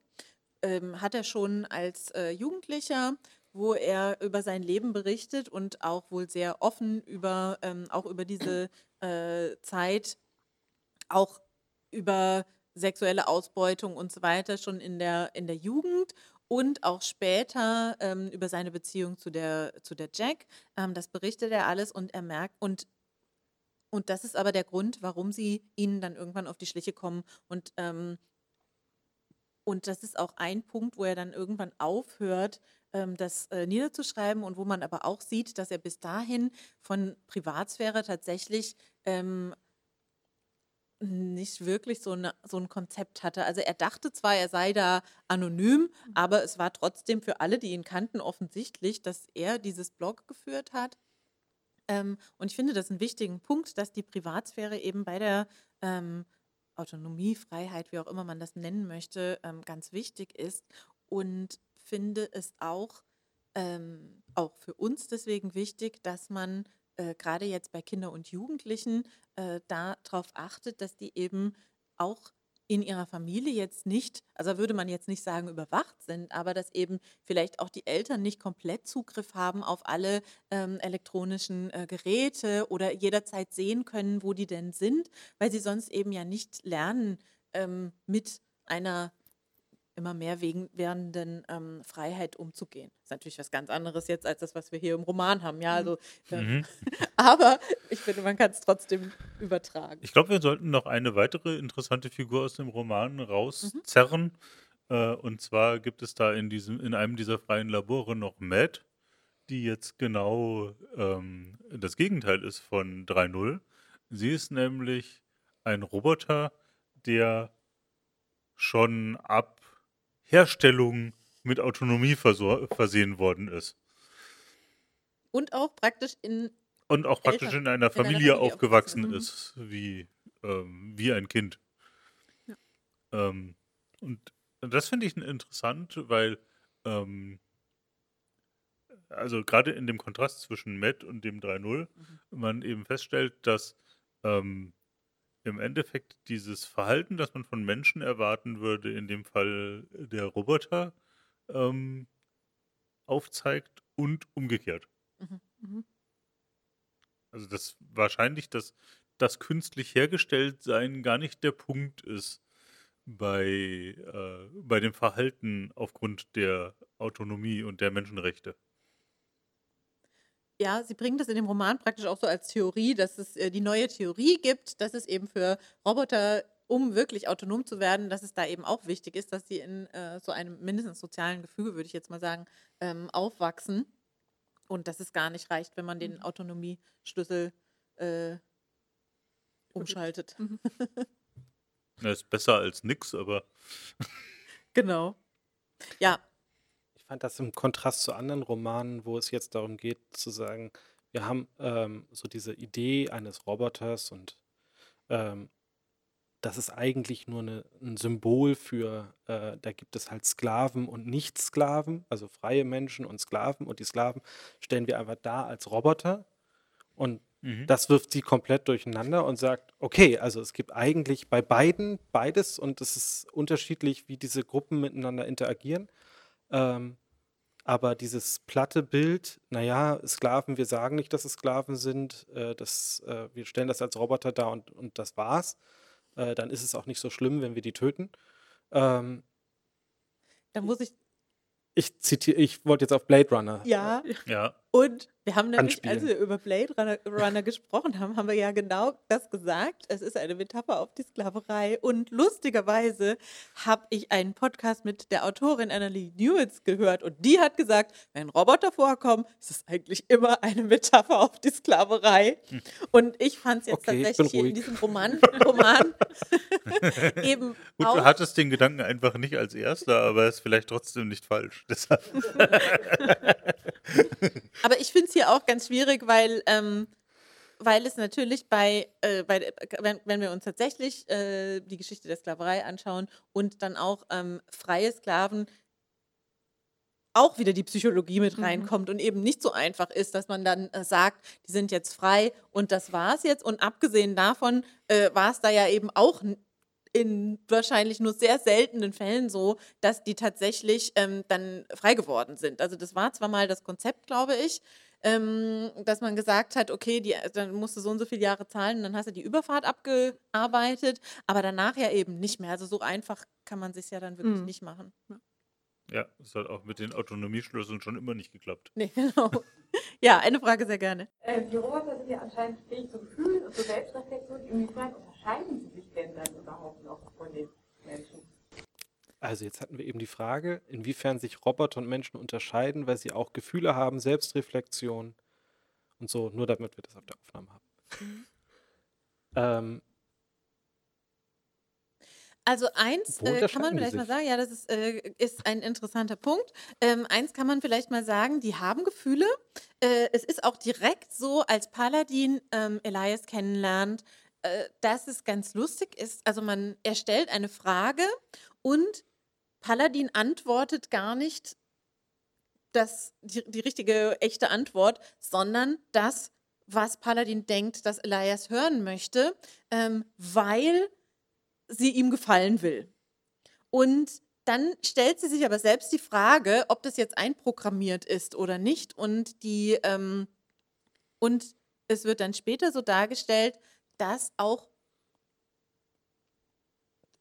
ähm, hat er schon als äh, Jugendlicher, wo er über sein Leben berichtet und auch wohl sehr offen über, ähm, auch über diese äh, Zeit auch über sexuelle Ausbeutung und so weiter schon in der, in der Jugend und auch später ähm, über seine Beziehung zu der, zu der Jack. Ähm, das berichtet er alles und er merkt, und, und das ist aber der Grund, warum sie ihnen dann irgendwann auf die Schliche kommen. Und, ähm, und das ist auch ein Punkt, wo er dann irgendwann aufhört, ähm, das äh, niederzuschreiben und wo man aber auch sieht, dass er bis dahin von Privatsphäre tatsächlich ähm, nicht wirklich so, eine, so ein Konzept hatte. Also er dachte zwar, er sei da anonym, mhm. aber es war trotzdem für alle, die ihn kannten, offensichtlich, dass er dieses Blog geführt hat. Ähm, und ich finde das einen wichtigen Punkt, dass die Privatsphäre eben bei der ähm, Autonomie, Freiheit, wie auch immer man das nennen möchte, ähm, ganz wichtig ist. Und finde es auch ähm, auch für uns deswegen wichtig, dass man äh, gerade jetzt bei Kindern und Jugendlichen äh, darauf achtet, dass die eben auch in ihrer Familie jetzt nicht, also würde man jetzt nicht sagen, überwacht sind, aber dass eben vielleicht auch die Eltern nicht komplett Zugriff haben auf alle ähm, elektronischen äh, Geräte oder jederzeit sehen können, wo die denn sind, weil sie sonst eben ja nicht lernen, ähm, mit einer immer mehr wegen, werdenden ähm, Freiheit umzugehen. Das ist natürlich was ganz anderes jetzt als das, was wir hier im Roman haben. Ja, also, äh, mhm. aber ich finde, man kann es trotzdem übertragen. Ich glaube, wir sollten noch eine weitere interessante Figur aus dem Roman rauszerren. Mhm. Äh, und zwar gibt es da in, diesem, in einem dieser freien Labore noch Matt, die jetzt genau ähm, das Gegenteil ist von 3.0. Sie ist nämlich ein Roboter, der schon ab Herstellung mit Autonomie versehen worden ist. Und auch praktisch in und auch praktisch Eltern, in einer Familie, in Familie aufgewachsen, aufgewachsen ist, wie, ähm, wie ein Kind. Ja. Ähm, und das finde ich interessant, weil ähm, also gerade in dem Kontrast zwischen Matt und dem 3.0 mhm. man eben feststellt, dass ähm, im Endeffekt dieses Verhalten, das man von Menschen erwarten würde, in dem Fall der Roboter, ähm, aufzeigt und umgekehrt. Mhm. Mhm. Also dass wahrscheinlich das, das künstlich hergestellt sein gar nicht der Punkt ist bei, äh, bei dem Verhalten aufgrund der Autonomie und der Menschenrechte. Ja, sie bringen das in dem Roman praktisch auch so als Theorie, dass es äh, die neue Theorie gibt, dass es eben für Roboter, um wirklich autonom zu werden, dass es da eben auch wichtig ist, dass sie in äh, so einem mindestens sozialen Gefüge, würde ich jetzt mal sagen, ähm, aufwachsen. Und dass es gar nicht reicht, wenn man den mhm. Autonomieschlüssel äh, umschaltet. Mhm. Das ist besser als nix, aber. genau. Ja, fand das im Kontrast zu anderen Romanen, wo es jetzt darum geht zu sagen, wir haben ähm, so diese Idee eines Roboters und ähm, das ist eigentlich nur eine, ein Symbol für, äh, da gibt es halt Sklaven und Nicht-Sklaven, also freie Menschen und Sklaven und die Sklaven stellen wir einfach da als Roboter und mhm. das wirft sie komplett durcheinander und sagt, okay, also es gibt eigentlich bei beiden beides und es ist unterschiedlich, wie diese Gruppen miteinander interagieren. Ähm, aber dieses platte Bild, naja, Sklaven, wir sagen nicht, dass es Sklaven sind, äh, das, äh, wir stellen das als Roboter dar und, und das war's, äh, dann ist es auch nicht so schlimm, wenn wir die töten. Ähm, da muss ich. Ich zitiere, ich wollte jetzt auf Blade Runner. Ja. ja. Und wir haben nämlich, anspielen. als wir über Blade Runner, Runner gesprochen haben, haben wir ja genau das gesagt. Es ist eine Metapher auf die Sklaverei. Und lustigerweise habe ich einen Podcast mit der Autorin Annalie Newitz gehört und die hat gesagt, wenn Roboter vorkommen, ist es eigentlich immer eine Metapher auf die Sklaverei. Hm. Und ich fand es jetzt okay, tatsächlich in diesem Roman, Roman eben. Gut, auch, du hattest den Gedanken einfach nicht als erster, aber es ist vielleicht trotzdem nicht falsch. Deshalb. Aber ich finde es hier auch ganz schwierig, weil, ähm, weil es natürlich bei, äh, bei wenn, wenn wir uns tatsächlich äh, die Geschichte der Sklaverei anschauen und dann auch ähm, freie Sklaven auch wieder die Psychologie mit mhm. reinkommt mhm. und eben nicht so einfach ist, dass man dann äh, sagt, die sind jetzt frei und das war's jetzt. Und abgesehen davon äh, war es da ja eben auch in wahrscheinlich nur sehr seltenen Fällen so, dass die tatsächlich ähm, dann frei geworden sind. Also das war zwar mal das Konzept, glaube ich, ähm, dass man gesagt hat, okay, die, dann musst du so und so viele Jahre zahlen und dann hast du die Überfahrt abgearbeitet, aber danach ja eben nicht mehr. Also so einfach kann man sich ja dann wirklich mhm. nicht machen. Ja. Ja, das hat auch mit den Autonomieschlüsseln schon immer nicht geklappt. Nee, genau. Ja, eine Frage sehr gerne. Äh, die Roboter sind ja anscheinend fähig zu fühlen und zur Selbstreflexion. Inwiefern unterscheiden sie sich denn dann überhaupt noch von den Menschen? Also jetzt hatten wir eben die Frage, inwiefern sich Roboter und Menschen unterscheiden, weil sie auch Gefühle haben, Selbstreflexion und so, nur damit wir das auf der Aufnahme haben. Mhm. ähm, also eins äh, kann man vielleicht mal sagen, ja, das ist, äh, ist ein interessanter Punkt. Ähm, eins kann man vielleicht mal sagen, die haben Gefühle. Äh, es ist auch direkt so, als Paladin ähm, Elias kennenlernt, äh, dass es ganz lustig ist. Also man erstellt eine Frage und Paladin antwortet gar nicht das, die, die richtige, echte Antwort, sondern das, was Paladin denkt, dass Elias hören möchte, ähm, weil sie ihm gefallen will. Und dann stellt sie sich aber selbst die Frage, ob das jetzt einprogrammiert ist oder nicht. Und die ähm, und es wird dann später so dargestellt, dass auch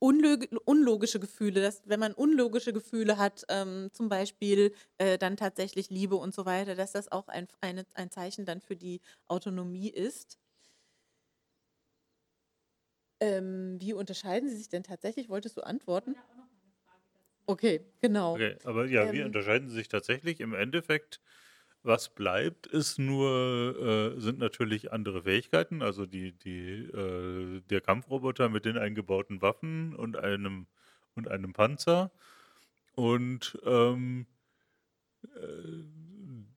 unlogische Gefühle, dass wenn man unlogische Gefühle hat, ähm, zum Beispiel äh, dann tatsächlich Liebe und so weiter, dass das auch ein, eine, ein Zeichen dann für die Autonomie ist. Ähm, wie unterscheiden sie sich denn tatsächlich? Wolltest du antworten? Okay, genau. Okay, aber ja, ähm, wie unterscheiden sie sich tatsächlich? Im Endeffekt was bleibt, ist nur, äh, sind natürlich andere Fähigkeiten, also die, die, äh, der Kampfroboter mit den eingebauten Waffen und einem und einem Panzer und ähm, äh,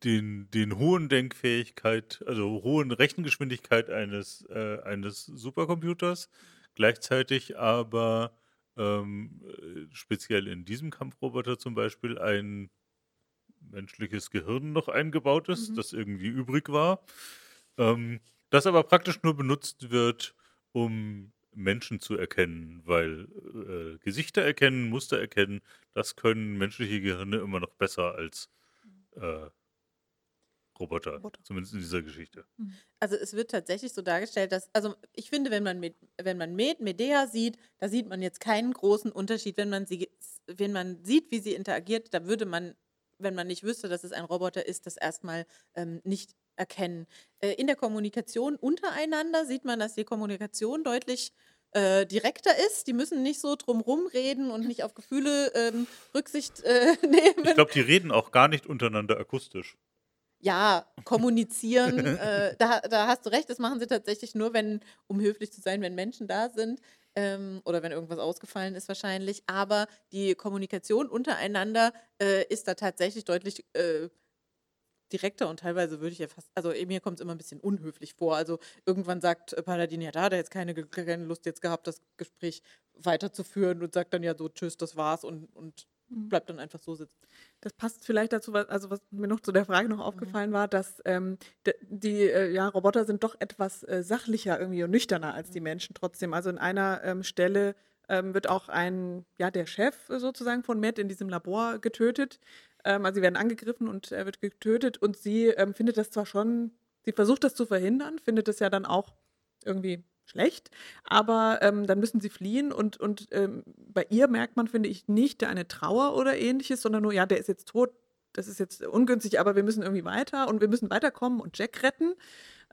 den, den hohen Denkfähigkeit, also hohen Rechengeschwindigkeit eines, äh, eines Supercomputers, gleichzeitig aber ähm, äh, speziell in diesem Kampfroboter zum Beispiel ein menschliches Gehirn noch eingebaut ist, mhm. das irgendwie übrig war. Ähm, das aber praktisch nur benutzt wird, um Menschen zu erkennen, weil äh, Gesichter erkennen, Muster erkennen, das können menschliche Gehirne immer noch besser als äh, Roboter, Roboter, zumindest in dieser Geschichte. Mhm. Also es wird tatsächlich so dargestellt, dass, also ich finde, wenn man mit, wenn man Med, Medea sieht, da sieht man jetzt keinen großen Unterschied. Wenn man sie, wenn man sieht, wie sie interagiert, da würde man wenn man nicht wüsste, dass es ein Roboter ist, das erstmal ähm, nicht erkennen. Äh, in der Kommunikation untereinander sieht man, dass die Kommunikation deutlich äh, direkter ist. Die müssen nicht so drumrum reden und nicht auf Gefühle ähm, Rücksicht äh, nehmen. Ich glaube, die reden auch gar nicht untereinander akustisch. Ja, kommunizieren, äh, da, da hast du recht, das machen sie tatsächlich nur, wenn, um höflich zu sein, wenn Menschen da sind ähm, oder wenn irgendwas ausgefallen ist wahrscheinlich. Aber die Kommunikation untereinander äh, ist da tatsächlich deutlich äh, direkter und teilweise würde ich ja fast, also mir kommt es immer ein bisschen unhöflich vor. Also irgendwann sagt äh, Paladin, ja, da hat er jetzt keine, keine Lust jetzt gehabt, das Gespräch weiterzuführen und sagt dann ja so, tschüss, das war's und, und. Bleibt dann einfach so sitzen. Das passt vielleicht dazu, was, also was mir noch zu der Frage noch mhm. aufgefallen war, dass ähm, die äh, ja, Roboter sind doch etwas äh, sachlicher irgendwie und nüchterner als die mhm. Menschen trotzdem. Also in einer ähm, Stelle ähm, wird auch ein, ja, der Chef sozusagen von Matt in diesem Labor getötet. Ähm, also sie werden angegriffen und er wird getötet und sie ähm, findet das zwar schon, sie versucht das zu verhindern, findet es ja dann auch irgendwie schlecht, aber ähm, dann müssen sie fliehen und, und ähm, bei ihr merkt man, finde ich, nicht eine Trauer oder ähnliches, sondern nur, ja, der ist jetzt tot, das ist jetzt ungünstig, aber wir müssen irgendwie weiter und wir müssen weiterkommen und Jack retten.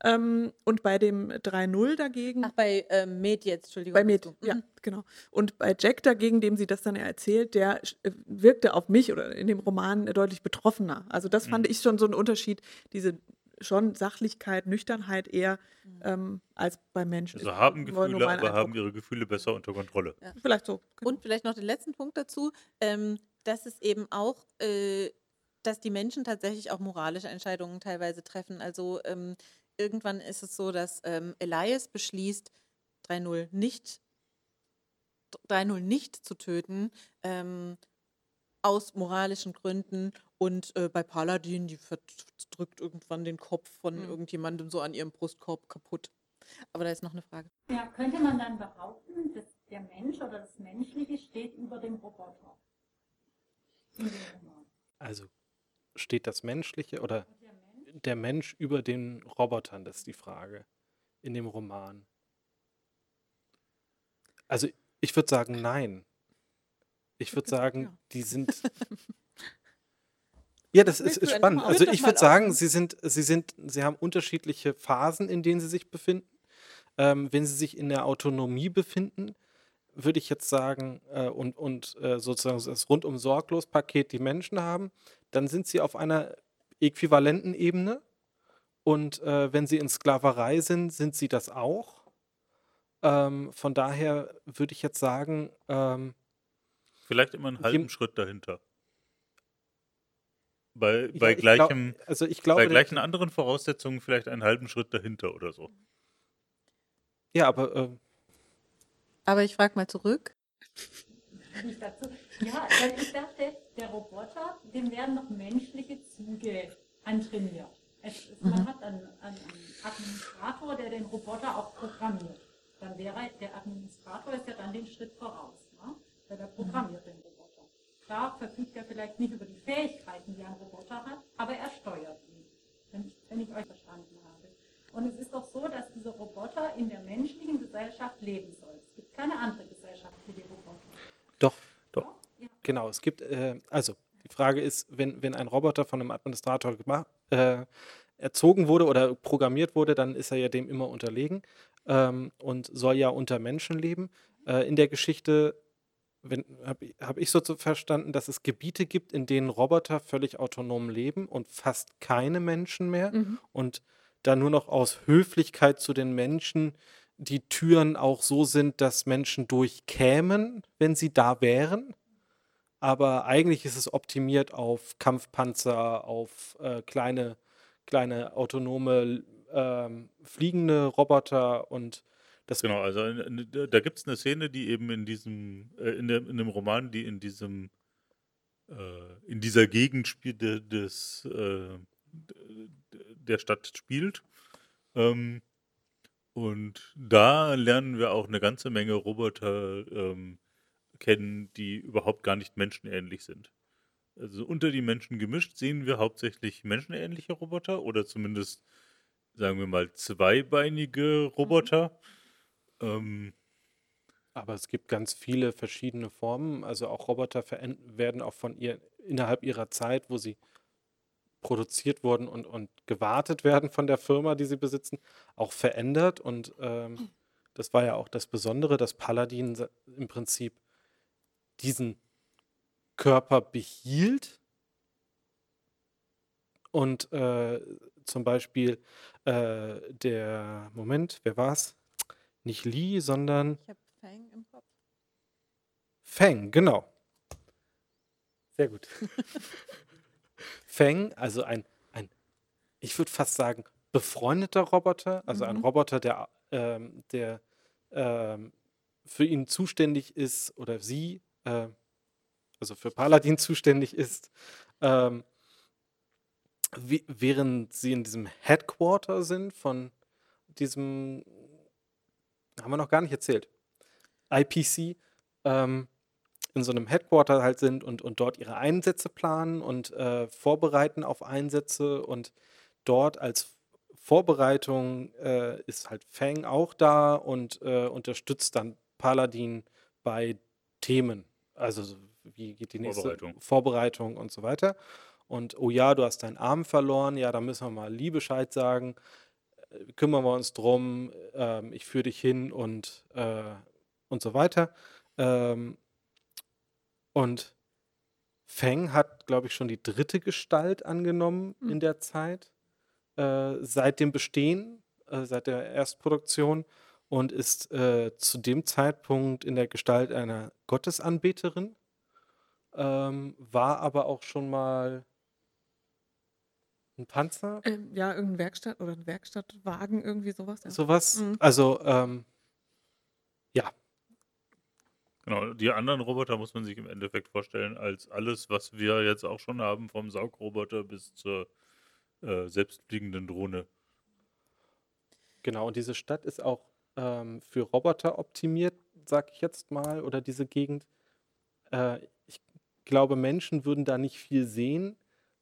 Ähm, und bei dem 3-0 dagegen. Ach, bei äh, Med jetzt, Entschuldigung. Bei Med, ja, mhm. genau. Und bei Jack dagegen, dem sie das dann erzählt, der äh, wirkte auf mich oder in dem Roman deutlich betroffener. Also das mhm. fand ich schon so ein Unterschied, diese schon Sachlichkeit, Nüchternheit eher mhm. ähm, als bei Menschen. Also haben Gefühle, aber haben ihre Gefühle besser unter Kontrolle. Ja. Vielleicht so. Genau. Und vielleicht noch den letzten Punkt dazu, ähm, dass es eben auch, äh, dass die Menschen tatsächlich auch moralische Entscheidungen teilweise treffen. Also ähm, irgendwann ist es so, dass ähm, Elias beschließt, 3-0 nicht 3-0 nicht zu töten, ähm, aus moralischen Gründen. Und äh, bei Paladin, die verdrückt irgendwann den Kopf von mhm. irgendjemandem so an ihrem Brustkorb kaputt. Aber da ist noch eine Frage. Ja, könnte man dann behaupten, dass der Mensch oder das Menschliche steht über dem Roboter? Also steht das Menschliche oder der Mensch? der Mensch über den Robotern, das ist die Frage in dem Roman. Also ich würde sagen, nein. Ich würde sagen, die sind. Ja, das ist, ist spannend. Also ich würde sagen, sie sind, sie sind, sie haben unterschiedliche Phasen, in denen sie sich befinden. Ähm, wenn sie sich in der Autonomie befinden, würde ich jetzt sagen, äh, und, und äh, sozusagen das rundum sorglos Paket die Menschen haben, dann sind sie auf einer äquivalenten Ebene. Und äh, wenn sie in Sklaverei sind, sind sie das auch. Ähm, von daher würde ich jetzt sagen, ähm, Vielleicht immer einen halben Schritt dahinter. Bei, bei, ja, gleichem, glaub, also ich glaube, bei gleichen anderen Voraussetzungen vielleicht einen halben Schritt dahinter oder so. Ja, aber. Äh, aber ich frage mal zurück. ich dazu. Ja, ich dachte, der Roboter, dem werden noch menschliche Züge antrainiert. Es, es, man mhm. hat einen, einen, Administrator, der den Roboter auch programmiert. Dann wäre der Administrator ist ja dann den Schritt voraus, ne? weil der programmiert den Roboter. Da verfügt er vielleicht nicht über die Fähigkeiten, die ein Roboter hat, aber er steuert ihn, wenn ich, wenn ich euch verstanden habe. Und es ist doch so, dass dieser Roboter in der menschlichen Gesellschaft leben soll. Es gibt keine andere Gesellschaft für die Roboter. Doch, doch. Ja. Genau, es gibt, äh, also die Frage ist, wenn, wenn ein Roboter von einem Administrator gemacht, äh, erzogen wurde oder programmiert wurde, dann ist er ja dem immer unterlegen ähm, und soll ja unter Menschen leben. Äh, in der Geschichte habe hab ich so verstanden, dass es Gebiete gibt, in denen Roboter völlig autonom leben und fast keine Menschen mehr mhm. und da nur noch aus Höflichkeit zu den Menschen die Türen auch so sind, dass Menschen durchkämen, wenn sie da wären aber eigentlich ist es optimiert auf Kampfpanzer, auf äh, kleine, kleine autonome ähm, fliegende Roboter und das. Genau, also in, da gibt es eine Szene, die eben in diesem, äh, in, der, in dem Roman, die in diesem, äh, in dieser Gegend spielt, des, äh, der Stadt spielt. Ähm, und da lernen wir auch eine ganze Menge Roboter ähm, kennen, die überhaupt gar nicht menschenähnlich sind. Also unter die Menschen gemischt sehen wir hauptsächlich menschenähnliche Roboter oder zumindest, sagen wir mal, zweibeinige Roboter. Mhm. Ähm, aber es gibt ganz viele verschiedene Formen. Also auch Roboter werden auch von ihr innerhalb ihrer Zeit, wo sie produziert wurden und, und gewartet werden von der Firma, die sie besitzen, auch verändert. Und ähm, das war ja auch das Besondere, dass Paladin im Prinzip diesen Körper behielt und äh, zum Beispiel äh, der, Moment, wer war es? Nicht Lee, sondern. Ich habe Fang im Kopf. Fang, genau. Sehr gut. Fang, also ein, ein ich würde fast sagen, befreundeter Roboter, also mhm. ein Roboter, der, ähm, der ähm, für ihn zuständig ist oder sie äh, also für Paladin zuständig ist, ähm, wie, während sie in diesem Headquarter sind von diesem, haben wir noch gar nicht erzählt, IPC, ähm, in so einem Headquarter halt sind und, und dort ihre Einsätze planen und äh, vorbereiten auf Einsätze und dort als Vorbereitung äh, ist halt Fang auch da und äh, unterstützt dann Paladin bei Themen also wie geht die nächste Vorbereitung. Vorbereitung und so weiter. Und oh ja, du hast deinen Arm verloren, ja, da müssen wir mal Liebescheid sagen, kümmern wir uns drum, ähm, ich führe dich hin und, äh, und so weiter. Ähm, und Feng hat, glaube ich, schon die dritte Gestalt angenommen mhm. in der Zeit, äh, seit dem Bestehen, äh, seit der Erstproduktion und ist äh, zu dem Zeitpunkt in der Gestalt einer Gottesanbeterin, ähm, war aber auch schon mal ein Panzer. Ähm, ja, irgendein Werkstatt oder ein Werkstattwagen, irgendwie sowas. Ja. Sowas. Mhm. Also, ähm, ja. Genau, die anderen Roboter muss man sich im Endeffekt vorstellen als alles, was wir jetzt auch schon haben, vom Saugroboter bis zur äh, selbstfliegenden Drohne. Genau, und diese Stadt ist auch ähm, für Roboter optimiert, sag ich jetzt mal, oder diese Gegend. Äh, ich glaube, Menschen würden da nicht viel sehen,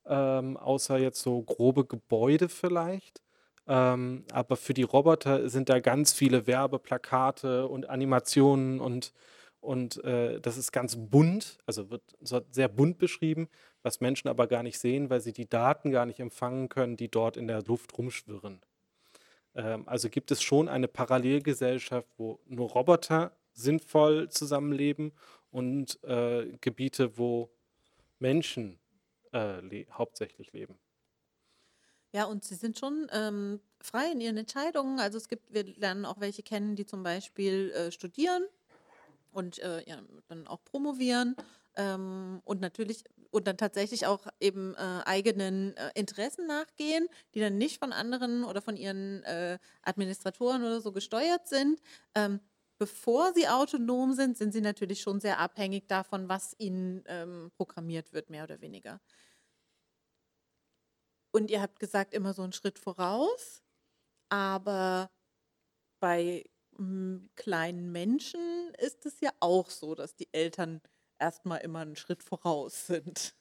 ähm, außer jetzt so grobe Gebäude vielleicht. Ähm, aber für die Roboter sind da ganz viele Werbeplakate und Animationen und, und äh, das ist ganz bunt, also wird sehr bunt beschrieben, was Menschen aber gar nicht sehen, weil sie die Daten gar nicht empfangen können, die dort in der Luft rumschwirren. Ähm, also gibt es schon eine Parallelgesellschaft, wo nur Roboter sinnvoll zusammenleben und äh, Gebiete, wo Menschen äh, le hauptsächlich leben. Ja, und sie sind schon ähm, frei in ihren Entscheidungen. Also es gibt, wir lernen auch welche kennen, die zum Beispiel äh, studieren und äh, ja, dann auch promovieren ähm, und natürlich und dann tatsächlich auch eben äh, eigenen äh, Interessen nachgehen, die dann nicht von anderen oder von ihren äh, Administratoren oder so gesteuert sind. Ähm, bevor sie autonom sind, sind sie natürlich schon sehr abhängig davon, was ihnen ähm, programmiert wird, mehr oder weniger. Und ihr habt gesagt, immer so einen Schritt voraus, aber bei hm, kleinen Menschen ist es ja auch so, dass die Eltern erstmal immer einen Schritt voraus sind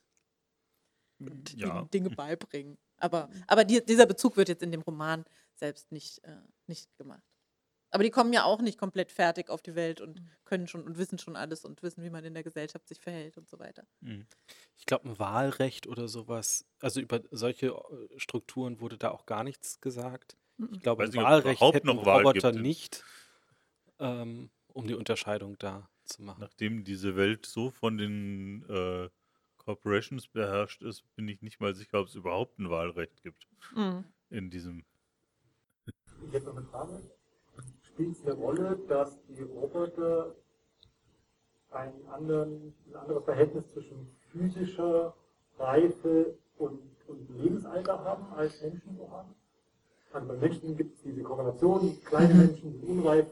und Ja. Dinge beibringen. Aber, aber die, dieser Bezug wird jetzt in dem Roman selbst nicht, äh, nicht gemacht. Aber die kommen ja auch nicht komplett fertig auf die Welt und können schon und wissen schon alles und wissen, wie man in der Gesellschaft sich verhält und so weiter. Mhm. Ich glaube, ein Wahlrecht oder sowas, also über solche äh, Strukturen wurde da auch gar nichts gesagt. Ich glaube, ein Wahlrecht überhaupt hätten noch Wahl Roboter gibt. nicht, ähm, um die Unterscheidung da zu machen. Nachdem diese Welt so von den äh, Corporations beherrscht ist, bin ich nicht mal sicher, ob es überhaupt ein Wahlrecht gibt Mhm. in diesem. Ich habe noch eine Frage. Spielt es eine Rolle, dass die Roboter einen anderen, ein anderes Verhältnis zwischen physischer Reife und, und Lebensalter haben, als Menschen so haben? Also bei Menschen gibt es diese Korrelation, kleine Menschen sind unreif,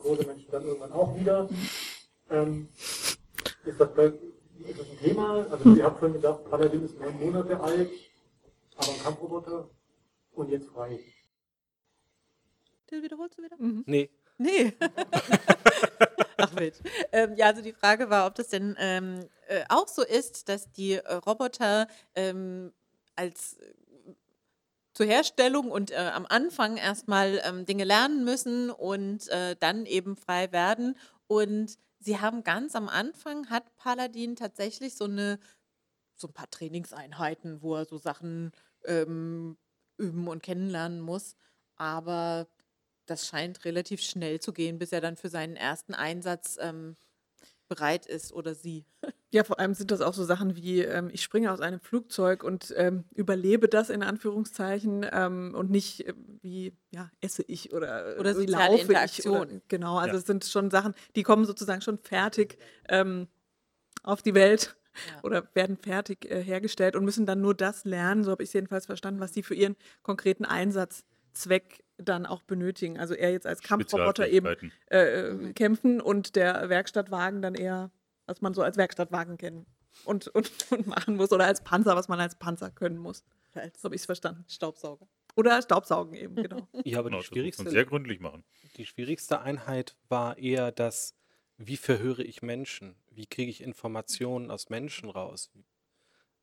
große Menschen dann irgendwann auch wieder. Ähm, ist, das ist das ein Thema? Also ihr habt schon gesagt, Paladin ist neun Monate alt, aber ein Kampfroboter und jetzt frei. Das wiederholst du wieder? Mhm. Nee, Nee. Ach Mensch. Ähm, ja, also die Frage war, ob das denn ähm, äh, auch so ist, dass die äh, Roboter ähm, als äh, zur Herstellung und äh, am Anfang erstmal ähm, Dinge lernen müssen und äh, dann eben frei werden. Und sie haben ganz am Anfang, hat Paladin tatsächlich so eine so ein paar Trainingseinheiten, wo er so Sachen ähm, üben und kennenlernen muss. Aber das scheint relativ schnell zu gehen, bis er dann für seinen ersten Einsatz ähm, bereit ist oder sie. Ja, vor allem sind das auch so Sachen wie, ähm, ich springe aus einem Flugzeug und ähm, überlebe das in Anführungszeichen ähm, und nicht äh, wie, ja, esse ich oder, Oder äh, soziale laufe ich. Oder, genau, also Ja. es sind schon Sachen, die kommen sozusagen schon fertig ähm, auf die Welt Ja. oder werden fertig äh, hergestellt und müssen dann nur das lernen, so habe ich es jedenfalls verstanden, was sie für ihren konkreten Einsatzzweck dann auch benötigen. Also er jetzt als Kampfroboter eben Spezialfähigkeiten. äh, kämpfen und der Werkstattwagen dann eher, was man so als Werkstattwagen kennen und, und, und machen muss oder als Panzer, was man als Panzer können muss. So habe ich es verstanden. Staubsauger. Oder Staubsaugen eben, genau. ja, aber Genau, die das muss man sehr schwierigste, gründlich machen. die schwierigste Einheit war eher das, wie verhöre ich Menschen? Wie kriege ich Informationen aus Menschen raus?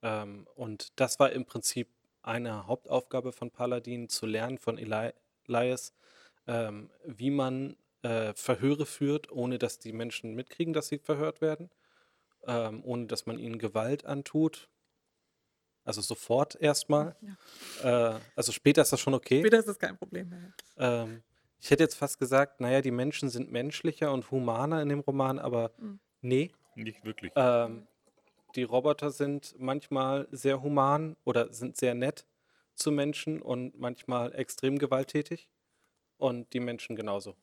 Ähm, und das war im Prinzip eine Hauptaufgabe von Paladin, zu lernen von Eli Elias, ähm, wie man äh, Verhöre führt, ohne dass die Menschen mitkriegen, dass sie verhört werden, ähm, ohne dass man ihnen Gewalt antut. Also sofort erstmal. Äh, also später ist das schon okay. Später ist das kein Problem mehr. Ähm, ich hätte jetzt fast gesagt, naja, die Menschen sind menschlicher und humaner in dem Roman, aber Mhm. nee. Nicht wirklich. Ähm, die Roboter sind manchmal sehr human oder sind sehr nett zu Menschen und manchmal extrem gewalttätig und die Menschen genauso.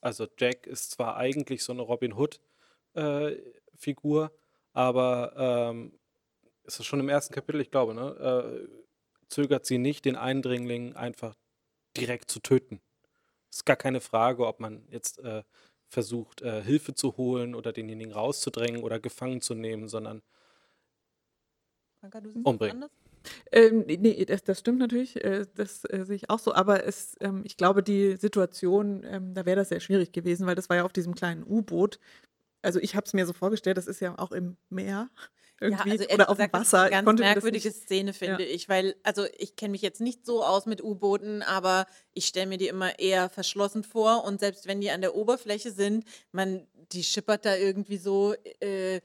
Also Jack ist zwar eigentlich so eine Robin Hood-Figur, aber ähm, ist das schon im ersten Kapitel, ich glaube, ne, äh, zögert sie nicht, den Eindringling einfach direkt zu töten. Ist gar keine Frage, ob man jetzt äh, versucht, äh, Hilfe zu holen oder denjenigen rauszudrängen oder gefangen zu nehmen, sondern Umbringen. Ähm, nee, das, das stimmt natürlich, äh, das äh, sehe ich auch so, aber es, ähm, ich glaube, die Situation, ähm, da wäre das sehr schwierig gewesen, weil das war ja auf diesem kleinen U-Boot. Also ich habe es mir so vorgestellt, das ist ja auch im Meer irgendwie ehrlich oder auf dem gesagt, das ist Wasser. Eine ganz merkwürdige Szene, finde ich, weil, also ich kenne mich jetzt nicht so aus mit U-Booten, aber ich stelle mir die immer eher verschlossen vor und selbst wenn die an der Oberfläche sind, man, die schippert da irgendwie so äh,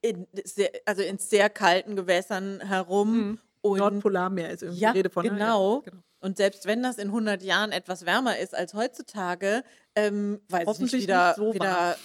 in sehr, also in sehr kalten Gewässern herum. Mhm. Und Nordpolarmeer ist irgendwie Ja, die Rede von. ne? genau. Ja, genau. Und selbst wenn das in 100 Jahren etwas wärmer ist als heutzutage, ähm, weiß ich nicht, Hoffentlich wieder, nicht so wieder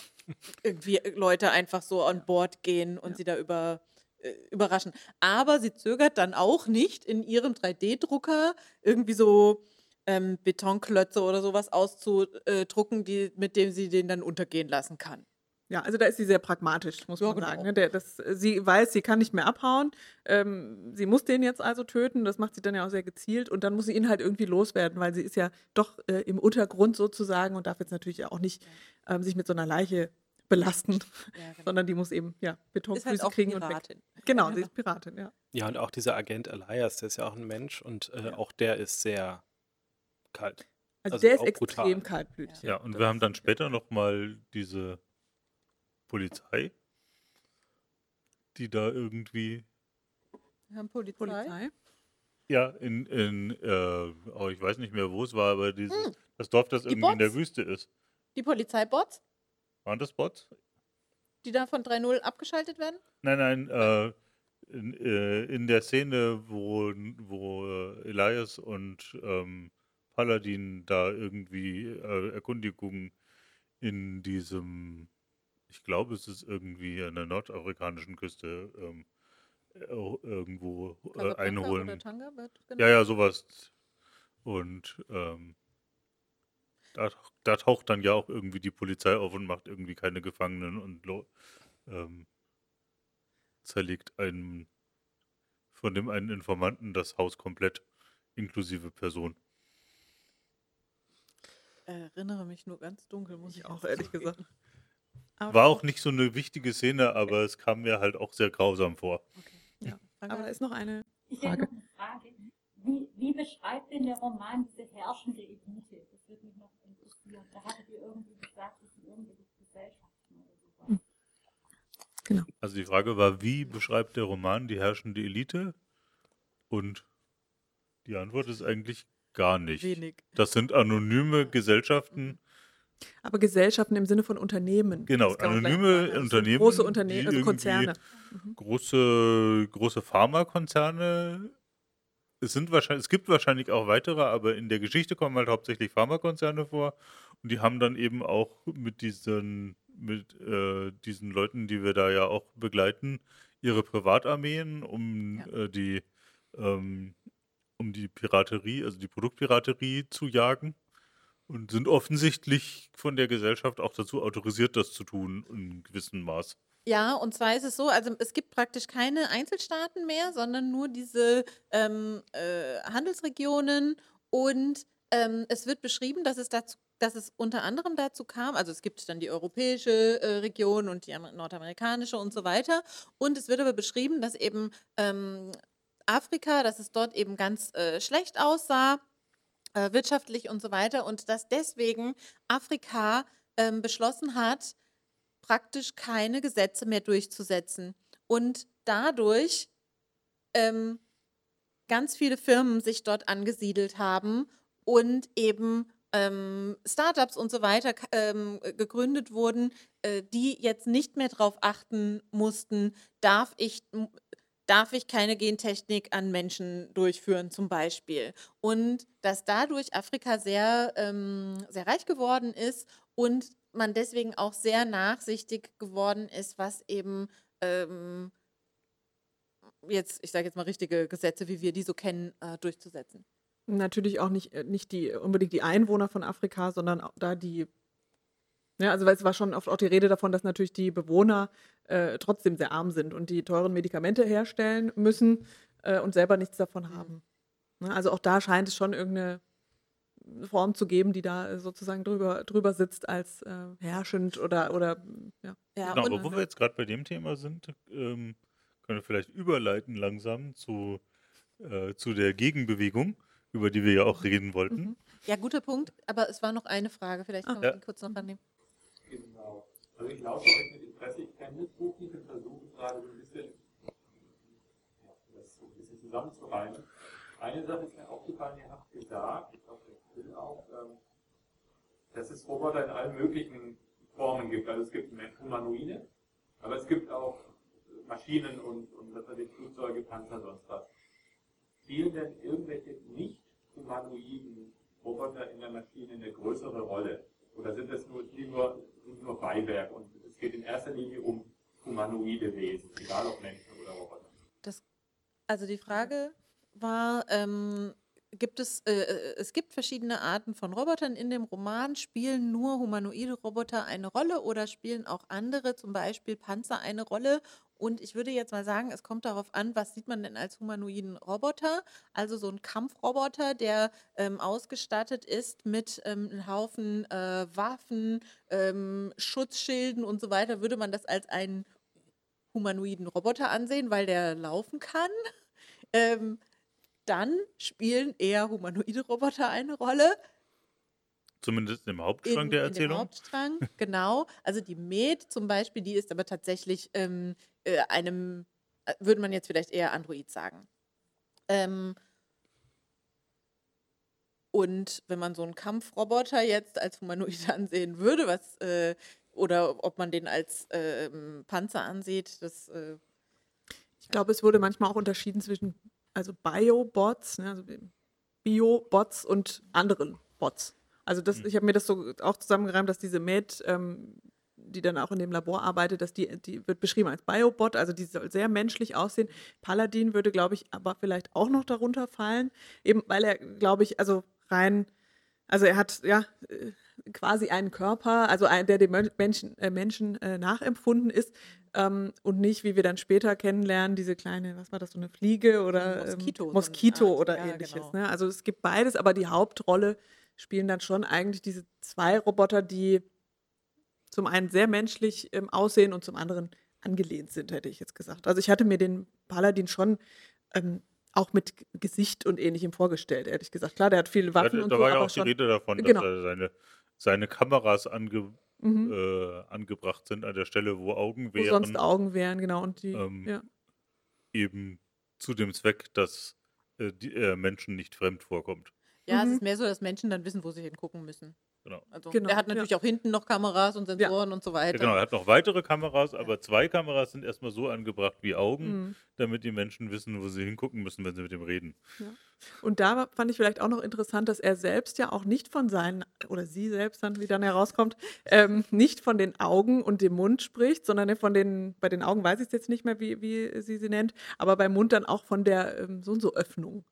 irgendwie Leute einfach so an Bord gehen und Ja. sie da über, äh, überraschen. Aber sie zögert dann auch nicht, in ihrem 3D-Drucker irgendwie so ähm, Betonklötze oder sowas auszudrucken, die, mit dem sie den dann untergehen lassen kann. Ja, also da ist sie sehr pragmatisch, muss Ja, man genau. sagen. Ne? Der, das, sie weiß, sie kann nicht mehr abhauen. Ähm, sie muss den jetzt also töten. Das macht sie dann ja auch sehr gezielt. Und dann muss sie ihn halt irgendwie loswerden, weil sie ist ja doch äh, im Untergrund sozusagen und darf jetzt natürlich auch nicht ähm, sich mit so einer Leiche belasten, Ja, genau. sondern die muss eben ja, Ist Betonfüße halt kriegen und weg. Piratin. Genau, sie ist Piratin, ja. Ja, und auch dieser Agent Elias, der ist ja auch ein Mensch und äh, Ja. auch der ist sehr kalt. Also, Also der ist auch brutal. extrem kaltblütig. Ja, und wir haben dann später nochmal diese Polizei, die da irgendwie, Wir haben Polizei. Polizei. ja, in, in äh, oh, ich weiß nicht mehr, wo es war, aber dieses, das Dorf, das Die irgendwie in der Bots? Wüste ist. Die Polizeibots, Waren das Bots? die da von 3.0 abgeschaltet werden? Nein, nein, äh, in, äh, in der Szene, wo, wo äh, Elias und ähm, Paladin da irgendwie äh, Erkundigungen in diesem, ich glaube, es ist irgendwie an der nordafrikanischen Küste ähm, äh, irgendwo äh, einholen. Tanga wird Ja, ja, sowas. Und ähm, da, da taucht dann ja auch irgendwie die Polizei auf und macht irgendwie keine Gefangenen und ähm, zerlegt einen von dem einen Informanten das Haus komplett, inklusive Person. Erinnere mich nur ganz dunkel, muss ich, Ich auch, ehrlich ehrlich gesagt. Aber, War auch nicht so eine wichtige Szene, aber es kam mir halt auch sehr grausam vor. ja. aber da ist noch eine Ich hätte Frage. noch eine Frage. Wie, wie beschreibt denn der Roman diese herrschende Elite? Das würde mich noch interessieren. Da hattet ihr irgendwie gesagt, das sind irgendwelche Gesellschaften oder sowas. Also die Frage war, wie beschreibt der Roman die herrschende Elite? Und die Antwort ist eigentlich gar nicht. Wenig. Das sind anonyme Gesellschaften. Aber Gesellschaften im Sinne von Unternehmen. Genau, anonyme. Also so Unternehmen, Große Unternehmen, also Konzerne. Große, große Pharmakonzerne. Es, sind wahrscheinlich, es gibt wahrscheinlich auch weitere, aber in der Geschichte kommen halt hauptsächlich Pharmakonzerne vor. Und die haben dann eben auch mit diesen, mit, äh, diesen Leuten, die wir da ja auch begleiten, ihre Privatarmeen, um Ja. äh, die ähm, um die Piraterie, also die Produktpiraterie zu jagen. Und sind offensichtlich von der Gesellschaft auch dazu autorisiert, das zu tun, in gewissem Maß. Ja, und zwar ist es so, also es gibt praktisch keine Einzelstaaten mehr, sondern nur diese ähm, äh, Handelsregionen und ähm, es wird beschrieben, dass es dazu dass es unter anderem dazu kam, also es gibt dann die europäische äh, Region und die amer- nordamerikanische und so weiter. Und es wird aber beschrieben, dass eben ähm, Afrika, dass es dort eben ganz äh, schlecht aussah, äh, wirtschaftlich und so weiter. Und dass deswegen Afrika ähm, beschlossen hat, praktisch keine Gesetze mehr durchzusetzen. Und dadurch ähm, ganz viele Firmen sich dort angesiedelt haben und eben ähm, Startups und so weiter ähm, äh, gegründet wurden, äh, die jetzt nicht mehr darauf achten mussten, darf ich, darf ich keine Gentechnik an Menschen durchführen zum Beispiel. Und dass dadurch Afrika sehr, ähm, sehr reich geworden ist und man deswegen auch sehr nachsichtig geworden ist, was eben ähm, jetzt, ich sage jetzt mal richtige Gesetze, wie wir die so kennen, äh, durchzusetzen. Natürlich auch nicht, äh, nicht die, unbedingt die Einwohner von Afrika, sondern auch da die, ja, also weil es war schon oft auch die Rede davon, dass natürlich die Bewohner äh, trotzdem sehr arm sind und die teuren Medikamente herstellen müssen äh, und selber nichts davon Mhm. haben. Ne, also auch da scheint es schon irgendeine Form zu geben, die da sozusagen drüber, drüber sitzt als äh, herrschend oder, oder ja. Ja, Genau, aber wo wir jetzt gerade bei dem Thema sind, ähm, können wir vielleicht überleiten langsam zu, äh, zu der Gegenbewegung, über die wir ja auch reden wollten. Mhm. ja, guter Punkt, aber es war noch eine Frage, vielleicht Ah. können wir Ja. die kurz noch annehmen. Also ich lausche euch mit Interesse, ich kenne das Buch nicht und versuche gerade so ein bisschen, das so ein bisschen zusammenzureimen. Eine Sache ist mir aufgefallen, ihr habt gesagt, ich glaube, der Phil auch, ähm, dass es Roboter in allen möglichen Formen gibt. Also es gibt Humanoide, aber es gibt auch Maschinen und, und was weiß ich, Flugzeuge, Panzer, sonst was. Spielen denn irgendwelche nicht humanoiden Roboter in der Maschine eine größere Rolle? Oder sind das nur, nur, nur Beiwerk und es geht in erster Linie um humanoide Wesen, egal ob Menschen oder Roboter? Also die Frage war, ähm, gibt es, äh, äh, es gibt verschiedene Arten von Robotern in dem Roman. Spielen nur humanoide Roboter eine Rolle oder spielen auch andere, zum Beispiel Panzer, eine Rolle? Und ich würde jetzt mal sagen, es kommt darauf an, was sieht man denn als humanoiden Roboter? Also so ein Kampfroboter, der ähm, ausgestattet ist mit ähm, einem Haufen äh, Waffen, ähm, Schutzschilden und so weiter. Würde man das als einen humanoiden Roboter ansehen, weil der laufen kann? Ähm, dann spielen eher humanoide Roboter eine Rolle. Zumindest im Hauptstrang In, der Erzählung. Hauptstrang, genau. Also die Med zum Beispiel, die ist aber tatsächlich ähm, äh, einem, äh, würde man jetzt vielleicht eher Android sagen. Ähm, und wenn man so einen Kampfroboter jetzt als Humanoid ansehen würde, was äh, oder ob man den als ähm, Panzer ansieht, das äh, Ich glaube, es wurde manchmal auch unterschieden zwischen also Biobots, ne, also Biobots und anderen Bots. Also das, Mhm. ich habe mir das so auch zusammengereimt, dass diese Med, ähm, die dann auch in dem Labor arbeitet, dass die, die wird beschrieben als Biobot, also die soll sehr menschlich aussehen. Paladin würde, glaube ich, aber vielleicht auch noch darunter fallen, eben weil er, glaube ich, also rein, also er hat ja äh, quasi einen Körper, also ein, der dem Menschen, äh, Menschen äh, nachempfunden ist ähm, und nicht, wie wir dann später kennenlernen, diese kleine, was war das, so eine Fliege oder Moskito, so ähm, Moskito Art. oder Ja, ähnliches. genau. Ne? Also es gibt beides, aber die Hauptrolle spielen dann schon eigentlich diese zwei Roboter, die zum einen sehr menschlich ähm, aussehen und zum anderen angelehnt sind, hätte ich jetzt gesagt. Also ich hatte mir den Paladin schon ähm, auch mit Gesicht und ähnlichem vorgestellt, ehrlich gesagt. Klar, der hat viele Ja, Waffen da und da so, war ja auch die. Rede davon, dass Genau. er seine, seine Kameras ange, Mhm. äh, angebracht sind an der Stelle, wo Augen Wo sonst wären, Augen wären, genau. Und die, Ähm, ja. eben zu dem Zweck, dass äh, die, äh, Menschen nicht fremd vorkommt. ja, es Mhm. ist mehr so, dass Menschen dann wissen, wo sie hingucken müssen. Genau. Also Genau, er hat ja. natürlich auch hinten noch Kameras und Sensoren und so Ja, weiter. genau, er hat noch weitere Kameras, aber zwei Kameras sind erstmal so angebracht wie Augen, Mhm. damit die Menschen wissen, wo sie hingucken müssen, wenn sie mit ihm reden. Und da fand ich vielleicht auch noch interessant, dass er selbst ja auch nicht von seinen, oder sie selbst dann, wie dann herauskommt, ähm, nicht von den Augen und dem Mund spricht, sondern er von den, bei den Augen weiß ich es jetzt nicht mehr, wie, wie sie sie nennt, aber beim Mund dann auch von der ähm, so und so Öffnung.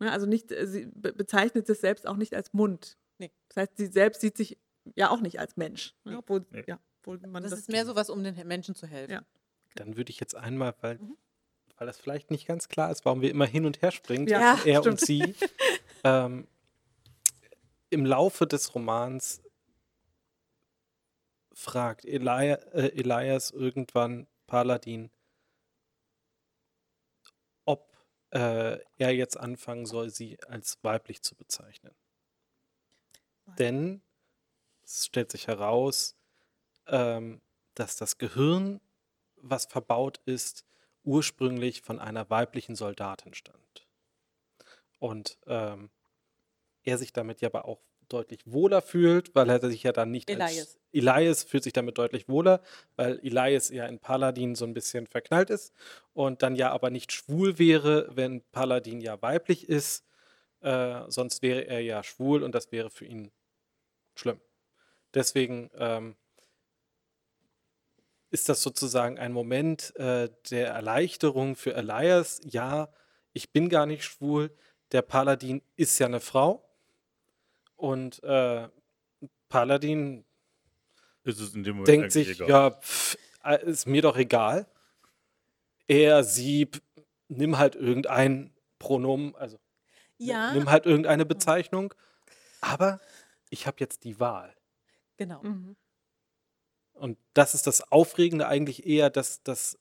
Ne, also nicht, äh, sie be bezeichnet es selbst auch nicht als Mund. Nee. Das heißt, sie selbst sieht sich ja auch nicht als Mensch. Ne, Nee. obwohl, Nee. ja, obwohl man Das das, ist mehr so was, um den Menschen zu helfen. Ja. Dann würde ich jetzt einmal, weil, Mhm. weil das vielleicht nicht ganz klar ist, warum wir immer hin und her springen, Ja, er stimmt. und sie. ähm, Im Laufe des Romans fragt Elia, äh, Elias irgendwann Paladin, ob äh, er jetzt anfangen soll, sie als weiblich zu bezeichnen. Denn es stellt sich heraus, ähm, dass das Gehirn, was verbaut ist, ursprünglich von einer weiblichen Soldatin stammt. Und ähm, er sich damit ja aber auch deutlich wohler fühlt, weil er sich ja dann nicht Elias. als Elias fühlt sich damit deutlich wohler, weil Elias ja in Paladin so ein bisschen verknallt ist und dann ja aber nicht schwul wäre, wenn Paladin ja weiblich ist, äh, sonst wäre er ja schwul und das wäre für ihn schlimm. Deswegen ähm, ist das sozusagen ein Moment äh, der Erleichterung für Elias. Ja, ich bin gar nicht schwul. Der Paladin ist ja eine Frau. Und äh, Paladin Ist es in dem Moment denkt sich, egal. ja, pf, äh, ist mir doch egal. Er, sie, nimm halt irgendein Pronomen, also Ja, nimm halt irgendeine Bezeichnung. Aber ich habe jetzt die Wahl. genau. Mhm. Und das ist das Aufregende eigentlich eher, dass, dass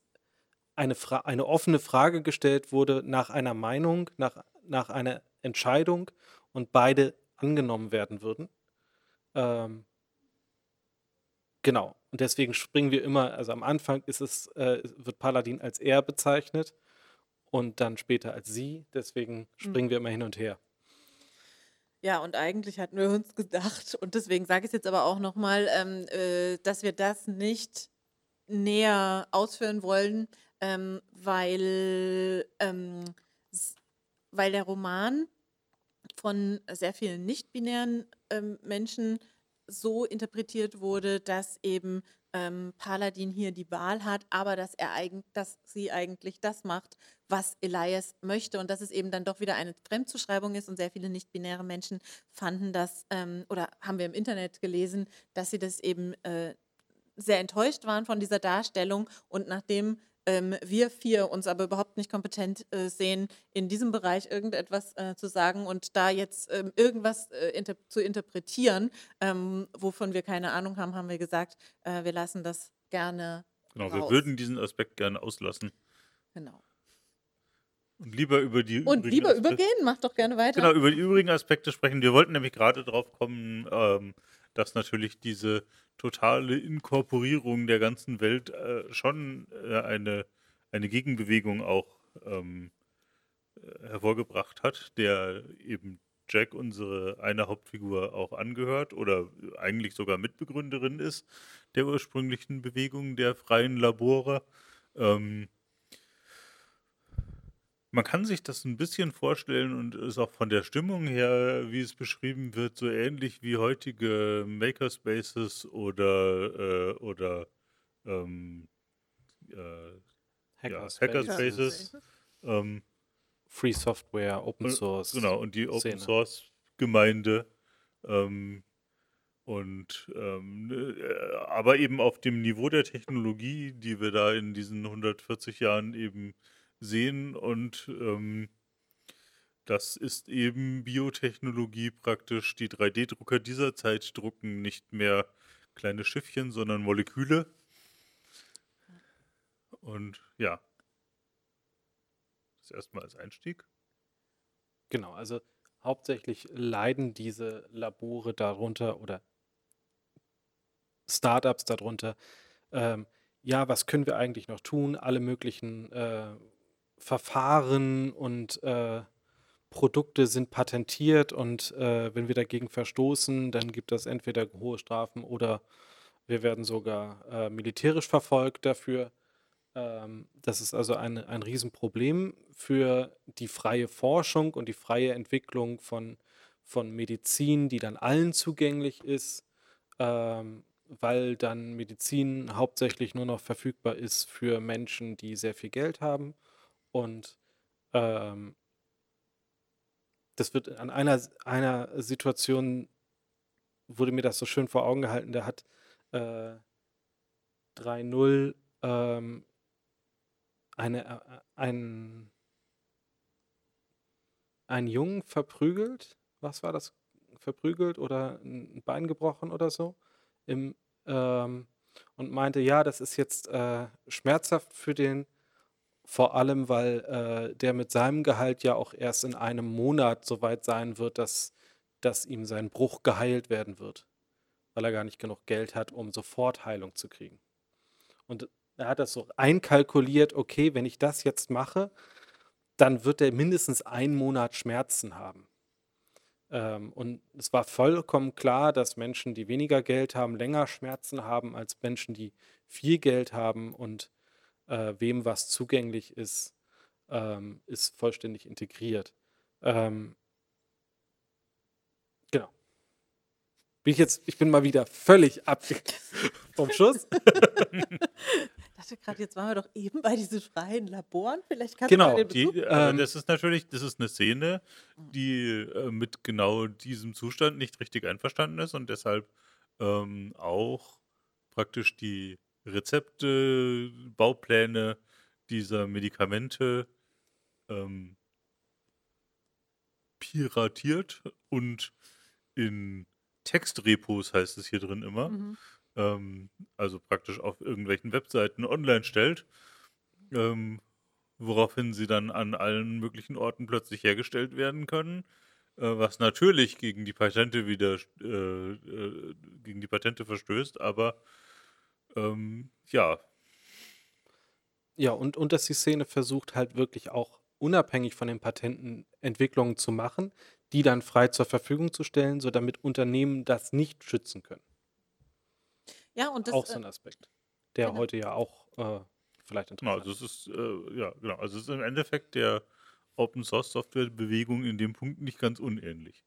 eine, Fra eine offene Frage gestellt wurde nach einer Meinung, nach, nach einer Entscheidung und beide angenommen werden würden. Ähm, genau. Und deswegen springen wir immer, also am Anfang ist es, äh, wird Paladin als er bezeichnet und dann später als sie. Deswegen springen wir immer hin und her. Ja, und eigentlich hatten wir uns gedacht, und deswegen sage ich es jetzt aber auch nochmal, ähm, äh, dass wir das nicht näher ausführen wollen, ähm, weil, ähm, weil der Roman von sehr vielen nicht-binären ähm, Menschen so interpretiert wurde, dass eben ähm, Paladin hier die Wahl hat, aber dass er eigen, dass sie eigentlich das macht, was Elias möchte. Und dass es eben dann doch wieder eine Fremdzuschreibung ist und sehr viele nicht-binäre Menschen fanden das ähm, oder haben wir im Internet gelesen, dass sie das eben äh, sehr enttäuscht waren von dieser Darstellung. Und nachdem ähm, wir vier uns aber überhaupt nicht kompetent äh, sehen, in diesem Bereich irgendetwas äh, zu sagen und da jetzt ähm, irgendwas äh, inter zu interpretieren, ähm, wovon wir keine Ahnung haben, haben wir gesagt, äh, wir lassen das gerne. Genau, raus. wir würden diesen Aspekt gerne auslassen. Genau. Und lieber über die Und lieber Aspekte, übergehen, mach doch gerne weiter. Genau, über die übrigen Aspekte sprechen. Wir wollten nämlich gerade drauf kommen, ähm, dass natürlich diese totale Inkorporierung der ganzen Welt äh, schon äh, eine, eine Gegenbewegung auch ähm, äh, hervorgebracht hat, der eben Jack, unsere eine Hauptfigur, auch angehört oder eigentlich sogar Mitbegründerin ist der ursprünglichen Bewegung der freien Labore. Ähm, man kann sich das ein bisschen vorstellen und ist auch von der Stimmung her, wie es beschrieben wird, so ähnlich wie heutige Makerspaces oder, äh, oder ähm, äh, Hackerspaces. Ja, Hackerspaces. Ähm, Free Software, Open Source. Genau, und die Open Source Gemeinde. Ähm, und ähm, äh, aber eben auf dem Niveau der Technologie, die wir da in diesen 140 Jahren eben sehen und ähm, das ist eben Biotechnologie praktisch. Die 3D-Drucker dieser Zeit drucken nicht mehr kleine Schiffchen, sondern Moleküle. Und ja, das erstmal als Einstieg. Genau, also hauptsächlich leiden diese Labore darunter oder Startups darunter. Ähm, ja, was können wir eigentlich noch tun? Alle möglichen äh, Verfahren und äh, Produkte sind patentiert und äh, wenn wir dagegen verstoßen, dann gibt es entweder hohe Strafen oder wir werden sogar äh, militärisch verfolgt dafür. Ähm, das ist also ein, ein Riesenproblem für die freie Forschung und die freie Entwicklung von, von Medizin, die dann allen zugänglich ist, ähm, weil dann Medizin hauptsächlich nur noch verfügbar ist für Menschen, die sehr viel Geld haben und ähm, das wird an einer, einer Situation, wurde mir das so schön vor Augen gehalten, der hat äh, 3-0 ähm, eine, äh, ein, einen Jungen verprügelt. Was war das? Verprügelt oder ein Bein gebrochen oder so. Im, ähm, und meinte, ja, das ist jetzt äh, schmerzhaft für den vor allem, weil äh, der mit seinem Gehalt ja auch erst in einem Monat so weit sein wird, dass, dass ihm sein Bruch geheilt werden wird, weil er gar nicht genug Geld hat, um sofort Heilung zu kriegen. Und er hat das so einkalkuliert, okay, wenn ich das jetzt mache, dann wird er mindestens einen Monat Schmerzen haben. Ähm, und es war vollkommen klar, dass Menschen, die weniger Geld haben, länger Schmerzen haben als Menschen, die viel Geld haben und äh, wem was zugänglich ist, ähm, ist vollständig integriert. Ähm, genau. Bin ich jetzt, ich bin mal wieder völlig ab vom Schuss. Ich dachte gerade, jetzt waren wir doch eben bei diesen freien Laboren. Vielleicht kannst genau, du die, äh, ähm, das ist natürlich, das ist eine Szene, die äh, mit genau diesem Zustand nicht richtig einverstanden ist und deshalb ähm, auch praktisch die Rezepte, Baupläne dieser Medikamente ähm, piratiert und in Textrepos heißt es hier drin immer, mhm. ähm, also praktisch auf irgendwelchen Webseiten online stellt, ähm, woraufhin sie dann an allen möglichen Orten plötzlich hergestellt werden können, äh, was natürlich gegen die Patente wieder äh, äh, gegen die Patente verstößt, aber ähm, ja. Ja, und, und dass die Szene versucht halt wirklich auch unabhängig von den Patenten Entwicklungen zu machen, die dann frei zur Verfügung zu stellen, so damit Unternehmen das nicht schützen können. Ja, und das auch so ein äh, Aspekt, der genau. heute ja auch äh, vielleicht interessant genau, also es ist. Äh, ja, genau. Also es ist im Endeffekt der Open Source Software Bewegung in dem Punkt nicht ganz unähnlich.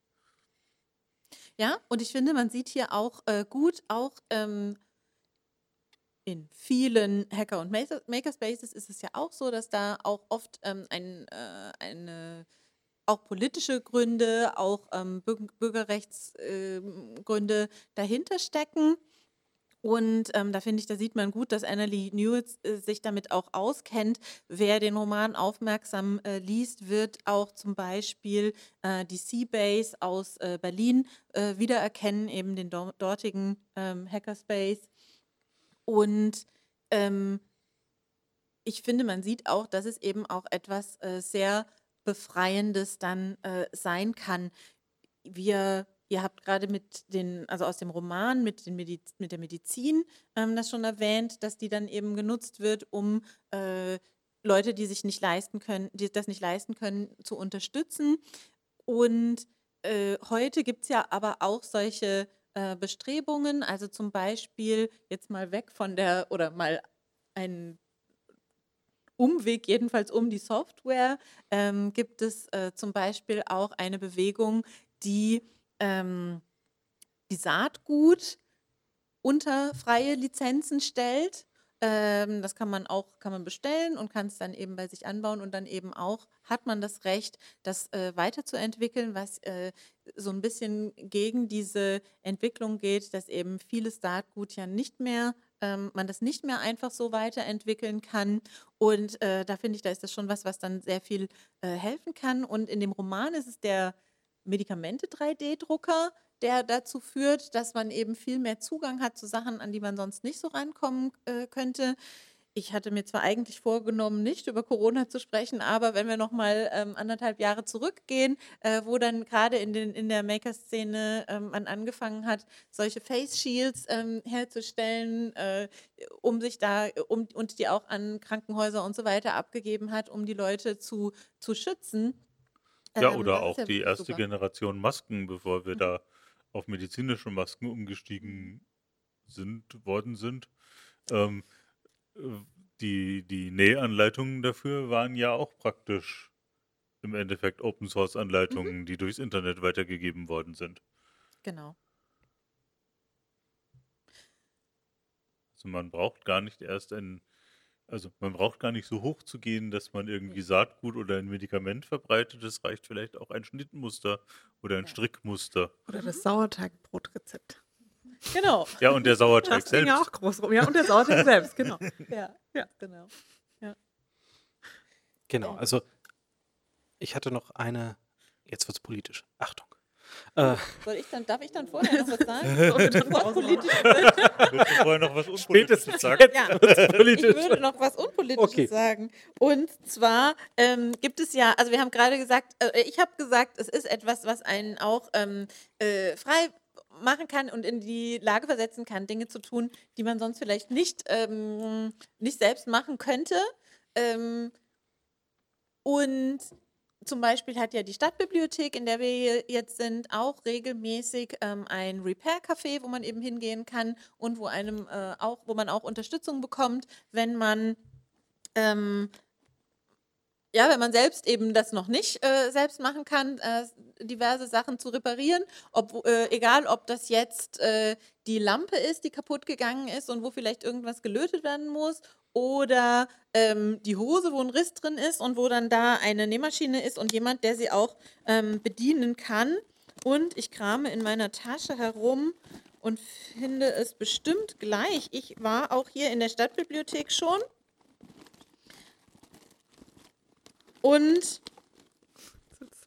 Ja, und ich finde, man sieht hier auch äh, gut, auch ähm, in vielen Hacker- und Makerspaces ist es ja auch so, dass da auch oft ähm, ein, äh, eine auch politische Gründe, auch ähm, Bürgerrechtsgründe ähm, dahinter stecken. Und ähm, da finde ich, da sieht man gut, dass Annalie Newitz äh, sich damit auch auskennt. Wer den Roman aufmerksam äh, liest, wird auch zum Beispiel äh, die Seabase aus äh, Berlin äh, wiedererkennen, eben den do dortigen ähm, Hackerspace. Und ähm, ich finde, man sieht auch, dass es eben auch etwas äh, sehr Befreiendes dann sein kann. Wir Ihr habt gerade mit den, also aus dem Roman mit, den Mediz mit der Medizin ähm, das schon erwähnt, dass die dann eben genutzt wird, um äh, Leute, die sich nicht leisten können, die das nicht leisten können, zu unterstützen. Und äh, heute gibt es ja aber auch solche äh, Bestrebungen, also zum Beispiel jetzt mal weg von der, oder mal ein Umweg jedenfalls um die Software, ähm, gibt es äh, zum Beispiel auch eine Bewegung, die ähm, die Saatgut unter freie Lizenzen stellt. Ähm, das kann man auch kann man bestellen und kann es dann eben bei sich anbauen und dann eben auch hat man das Recht, das äh, weiterzuentwickeln, was äh, so ein bisschen gegen diese Entwicklung geht, dass eben vieles Saatgut ja nicht mehr ähm, man das nicht mehr einfach so weiterentwickeln kann. Und äh, da finde ich, da ist das schon was, was dann sehr viel äh, helfen kann. Und in dem Roman ist es der Medikamente-3D-Drucker, der dazu führt, dass man eben viel mehr Zugang hat zu Sachen, an die man sonst nicht so rankommen äh, könnte. Ich hatte mir zwar eigentlich vorgenommen, nicht über Corona zu sprechen, aber wenn wir noch mal ähm, anderthalb Jahre zurückgehen, äh, wo dann gerade in, in der Maker-Szene ähm, man angefangen hat, solche Face Shields ähm, herzustellen, äh, um sich da um, und die auch an Krankenhäuser und so weiter abgegeben hat, um die Leute zu, zu schützen ja, ähm, oder auch ja die erste super. Generation Masken, bevor wir mhm. da auf medizinische Masken umgestiegen sind, worden sind. Ähm, äh, die, die Nähanleitungen dafür waren ja auch praktisch im Endeffekt Open Source Anleitungen, mhm. die durchs Internet weitergegeben worden sind. Genau. Also man braucht gar nicht erst ein also man braucht gar nicht so hoch zu gehen, dass man irgendwie Saatgut oder ein Medikament verbreitet. Es reicht vielleicht auch ein Schnittmuster oder ein Strickmuster. Oder das Sauerteigbbrotrezept. Genau. Ja, und der Sauerteig das selbst. Ja, auch groß rum. Ja, und der Sauerteig selbst, genau. Ja, ja, genau. Ja. Genau, also ich hatte noch eine, jetzt wird es politisch. Achtung. Äh, Soll ich dann, darf ich dann vorher noch was sagen? was politisch vorher noch was Unpolitisches sagen? Ja, ich würde noch was Unpolitisches okay. sagen. Und zwar ähm, gibt es ja, also wir haben gerade gesagt, äh, ich habe gesagt, es ist etwas, was einen auch ähm, äh, frei machen kann und in die Lage versetzen kann, Dinge zu tun, die man sonst vielleicht nicht, ähm, nicht selbst machen könnte. Ähm, und zum Beispiel hat ja die Stadtbibliothek, in der wir jetzt sind, auch regelmäßig ähm, ein Repair-Café, wo man eben hingehen kann und wo einem äh, auch, wo man auch Unterstützung bekommt, wenn man ähm, ja, wenn man selbst eben das noch nicht äh, selbst machen kann, äh, diverse Sachen zu reparieren, ob, äh, egal ob das jetzt äh, die Lampe ist, die kaputt gegangen ist und wo vielleicht irgendwas gelötet werden muss oder ähm, die Hose, wo ein Riss drin ist und wo dann da eine Nähmaschine ist und jemand, der sie auch ähm, bedienen kann. Und ich krame in meiner Tasche herum und finde es bestimmt gleich. Ich war auch hier in der Stadtbibliothek schon. Und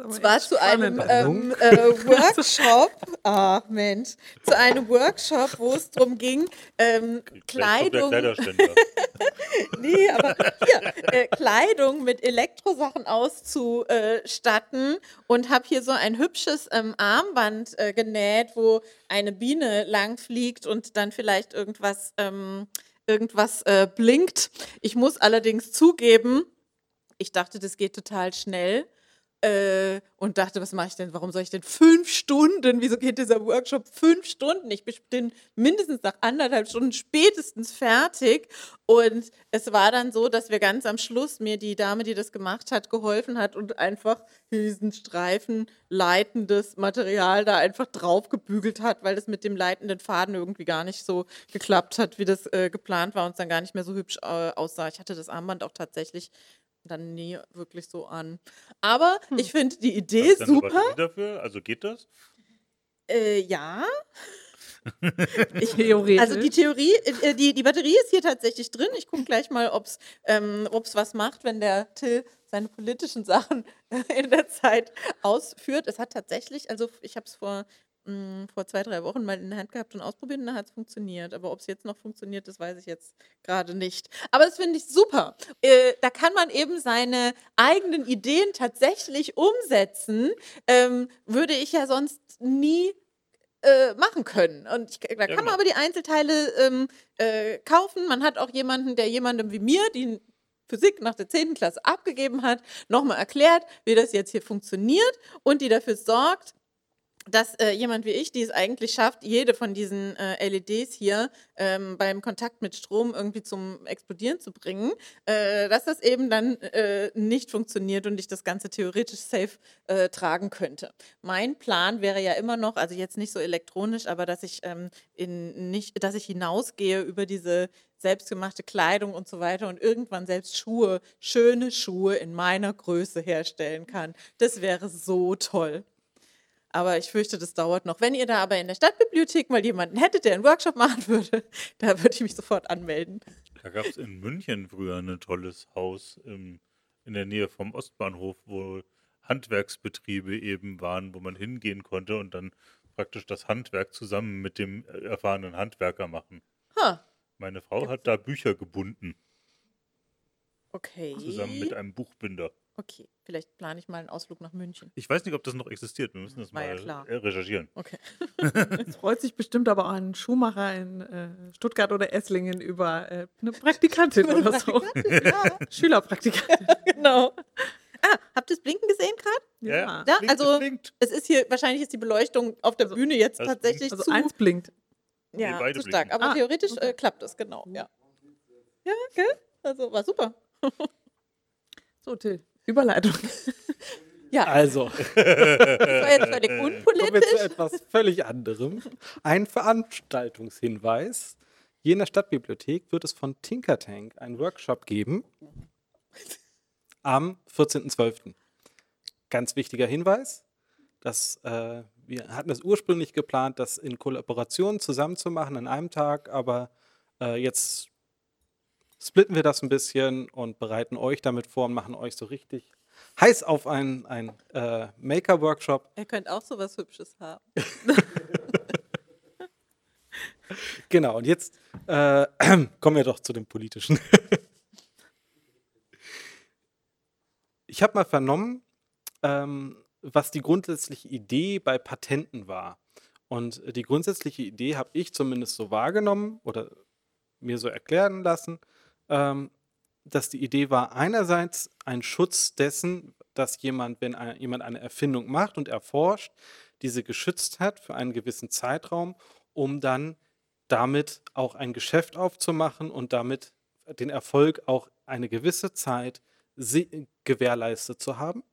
zwar zu einem ähm, äh, Workshop, ah Mensch, zu einem Workshop, wo es darum ging, ähm, Kleidung, nee, aber hier, äh, Kleidung mit Elektrosachen auszustatten. Und habe hier so ein hübsches ähm, Armband äh, genäht, wo eine Biene lang fliegt und dann vielleicht irgendwas, ähm, irgendwas äh, blinkt. Ich muss allerdings zugeben, ich dachte, das geht total schnell äh, und dachte, was mache ich denn? Warum soll ich denn fünf Stunden? Wieso geht dieser Workshop fünf Stunden? Ich bin mindestens nach anderthalb Stunden spätestens fertig. Und es war dann so, dass wir ganz am Schluss mir die Dame, die das gemacht hat, geholfen hat und einfach diesen Streifen leitendes Material da einfach draufgebügelt hat, weil das mit dem leitenden Faden irgendwie gar nicht so geklappt hat, wie das äh, geplant war und es dann gar nicht mehr so hübsch äh, aussah. Ich hatte das Armband auch tatsächlich dann nie wirklich so an. Aber hm. ich finde die Idee Hast super. dafür? Also geht das? Äh, ja. ich, Theoretisch. Also die Theorie, äh, die, die Batterie ist hier tatsächlich drin. Ich gucke gleich mal, ob es ähm, was macht, wenn der Till seine politischen Sachen in der Zeit ausführt. Es hat tatsächlich, also ich habe es vor mh, hm, vor zwei, drei Wochen mal in der Hand gehabt und ausprobiert und dann hat es funktioniert. Aber ob es jetzt noch funktioniert, das weiß ich jetzt gerade nicht. Aber das finde ich super. Äh, da kann man eben seine eigenen Ideen tatsächlich umsetzen. Ähm, würde ich ja sonst nie äh, machen können. Und ich, da kann genau. man aber die Einzelteile ähm, äh, kaufen. Man hat auch jemanden, der jemandem wie mir, die Physik nach der 10. Klasse abgegeben hat, nochmal erklärt, wie das jetzt hier funktioniert und die dafür sorgt, dass äh, jemand wie ich, die es eigentlich schafft, jede von diesen äh, LEDs hier ähm, beim Kontakt mit Strom irgendwie zum Explodieren zu bringen, äh, dass das eben dann äh, nicht funktioniert und ich das Ganze theoretisch safe äh, tragen könnte. Mein Plan wäre ja immer noch, also jetzt nicht so elektronisch, aber dass ich ähm, in nicht, dass ich hinausgehe über diese selbstgemachte Kleidung und so weiter und irgendwann selbst Schuhe, schöne Schuhe in meiner Größe herstellen kann. Das wäre so toll. Aber ich fürchte, das dauert noch. Wenn ihr da aber in der Stadtbibliothek mal jemanden hättet, der einen Workshop machen würde, da würde ich mich sofort anmelden. Da gab es in München früher ein tolles Haus im, in der Nähe vom Ostbahnhof, wo Handwerksbetriebe eben waren, wo man hingehen konnte und dann praktisch das Handwerk zusammen mit dem erfahrenen Handwerker machen. Huh. Meine Frau Gibt's hat da Bücher gebunden. Okay. Zusammen mit einem Buchbinder. Okay, vielleicht plane ich mal einen Ausflug nach München. Ich weiß nicht, ob das noch existiert. Wir müssen das War mal ja recherchieren. Okay. Es freut sich bestimmt aber auch ein Schuhmacher in äh, Stuttgart oder Esslingen über äh, eine Praktikantin oder so. Ja. Schülerpraktikantin. genau. Ah, habt ihr das Blinken gesehen gerade? Ja, ja, blinkt, also es, es, ist hier, wahrscheinlich ist die Beleuchtung auf der also, Bühne jetzt tatsächlich Also zu, eins blinkt. Ja, nee, zu stark. Blinken. Aber ah, theoretisch okay. äh, klappt es, genau. Ja, ja gell? Also war super. so, Till. Überleitung. Ja. Also. Das war jetzt völlig unpolitisch. Kommen wir zu etwas völlig anderem. Ein Veranstaltungshinweis. Hier in der Stadtbibliothek wird es von Tinker Tank einen Workshop geben am 14.12. Ganz wichtiger Hinweis, dass äh, wir hatten es ursprünglich geplant, das in Kollaboration zusammenzumachen an einem Tag, aber äh, jetzt splitten wir das ein bisschen und bereiten euch damit vor und machen euch so richtig heiß auf einen, einen äh, Maker-Workshop. Ihr könnt auch so was Hübsches haben. genau, und jetzt äh, kommen wir doch zu dem Politischen. ich habe mal vernommen, ähm, was die grundsätzliche Idee bei Patenten war. Und die grundsätzliche Idee habe ich zumindest so wahrgenommen oder mir so erklären lassen, ähm, dass die Idee war, einerseits ein Schutz dessen, dass jemand, wenn ein, jemand eine Erfindung macht und erforscht, diese geschützt hat für einen gewissen Zeitraum, um dann damit auch ein Geschäft aufzumachen und damit den Erfolg auch eine gewisse Zeit gewährleistet zu haben.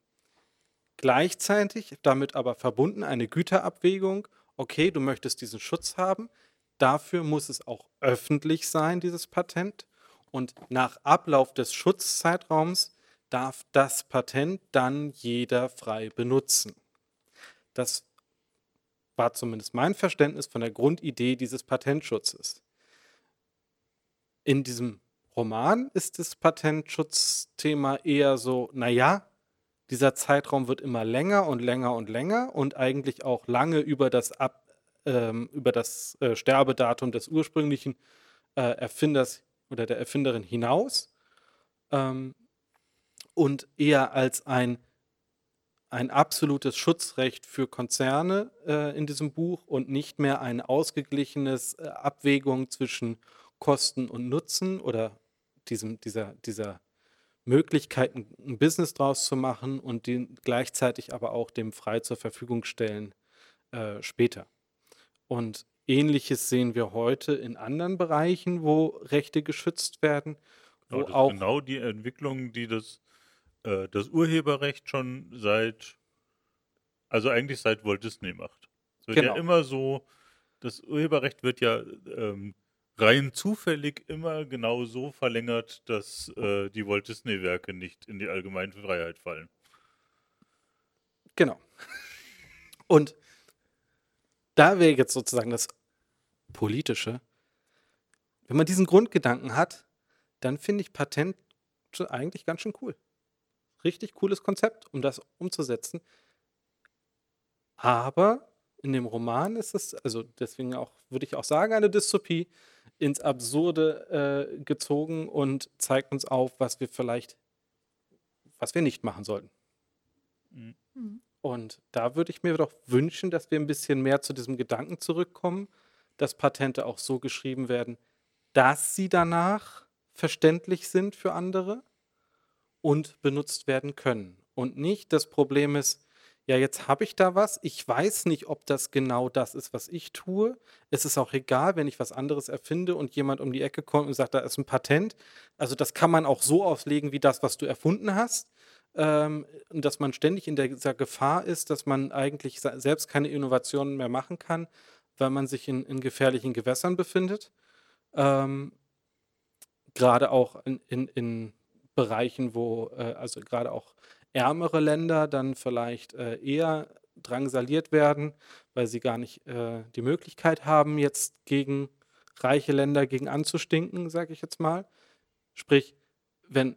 Gleichzeitig damit aber verbunden eine Güterabwägung, okay, du möchtest diesen Schutz haben, dafür muss es auch öffentlich sein, dieses Patent. Und nach Ablauf des Schutzzeitraums darf das Patent dann jeder frei benutzen. Das war zumindest mein Verständnis von der Grundidee dieses Patentschutzes. In diesem Roman ist das Patentschutzthema eher so, naja, dieser Zeitraum wird immer länger und länger und länger und eigentlich auch lange über das, Ab, ähm, über das äh, Sterbedatum des ursprünglichen äh, Erfinders oder der Erfinderin hinaus ähm, und eher als ein, ein absolutes Schutzrecht für Konzerne äh, in diesem Buch und nicht mehr eine ausgeglichenes äh, Abwägung zwischen Kosten und Nutzen oder diesem, dieser, dieser Möglichkeiten, ein Business draus zu machen und den gleichzeitig aber auch dem frei zur Verfügung stellen äh, später. Und ähnliches sehen wir heute in anderen Bereichen, wo Rechte geschützt werden. Wo genau, auch genau die Entwicklung, die das, äh, das Urheberrecht schon seit, also eigentlich seit Walt Disney macht. Es wird genau. ja immer so, das Urheberrecht wird ja ähm, rein zufällig immer genau so verlängert, dass äh, die Walt Disney-Werke nicht in die allgemeine Freiheit fallen. Genau. Und da wäre jetzt sozusagen das Politische. Wenn man diesen Grundgedanken hat, dann finde ich Patent eigentlich ganz schön cool. Richtig cooles Konzept, um das umzusetzen. Aber in dem Roman ist es, also deswegen auch, würde ich auch sagen, eine Dystopie ins Absurde äh, gezogen und zeigt uns auf, was wir vielleicht, was wir nicht machen sollten. Mhm. Und da würde ich mir doch wünschen, dass wir ein bisschen mehr zu diesem Gedanken zurückkommen, dass Patente auch so geschrieben werden, dass sie danach verständlich sind für andere und benutzt werden können. Und nicht das Problem ist, ja, jetzt habe ich da was, ich weiß nicht, ob das genau das ist, was ich tue. Es ist auch egal, wenn ich was anderes erfinde und jemand um die Ecke kommt und sagt, da ist ein Patent. Also das kann man auch so auslegen wie das, was du erfunden hast. Ähm, und dass man ständig in dieser Gefahr ist, dass man eigentlich selbst keine Innovationen mehr machen kann, weil man sich in, in gefährlichen Gewässern befindet. Ähm, gerade auch in, in, in Bereichen, wo, äh, also gerade auch ärmere Länder dann vielleicht äh, eher drangsaliert werden, weil sie gar nicht äh, die Möglichkeit haben, jetzt gegen reiche Länder gegen anzustinken, sage ich jetzt mal. Sprich, wenn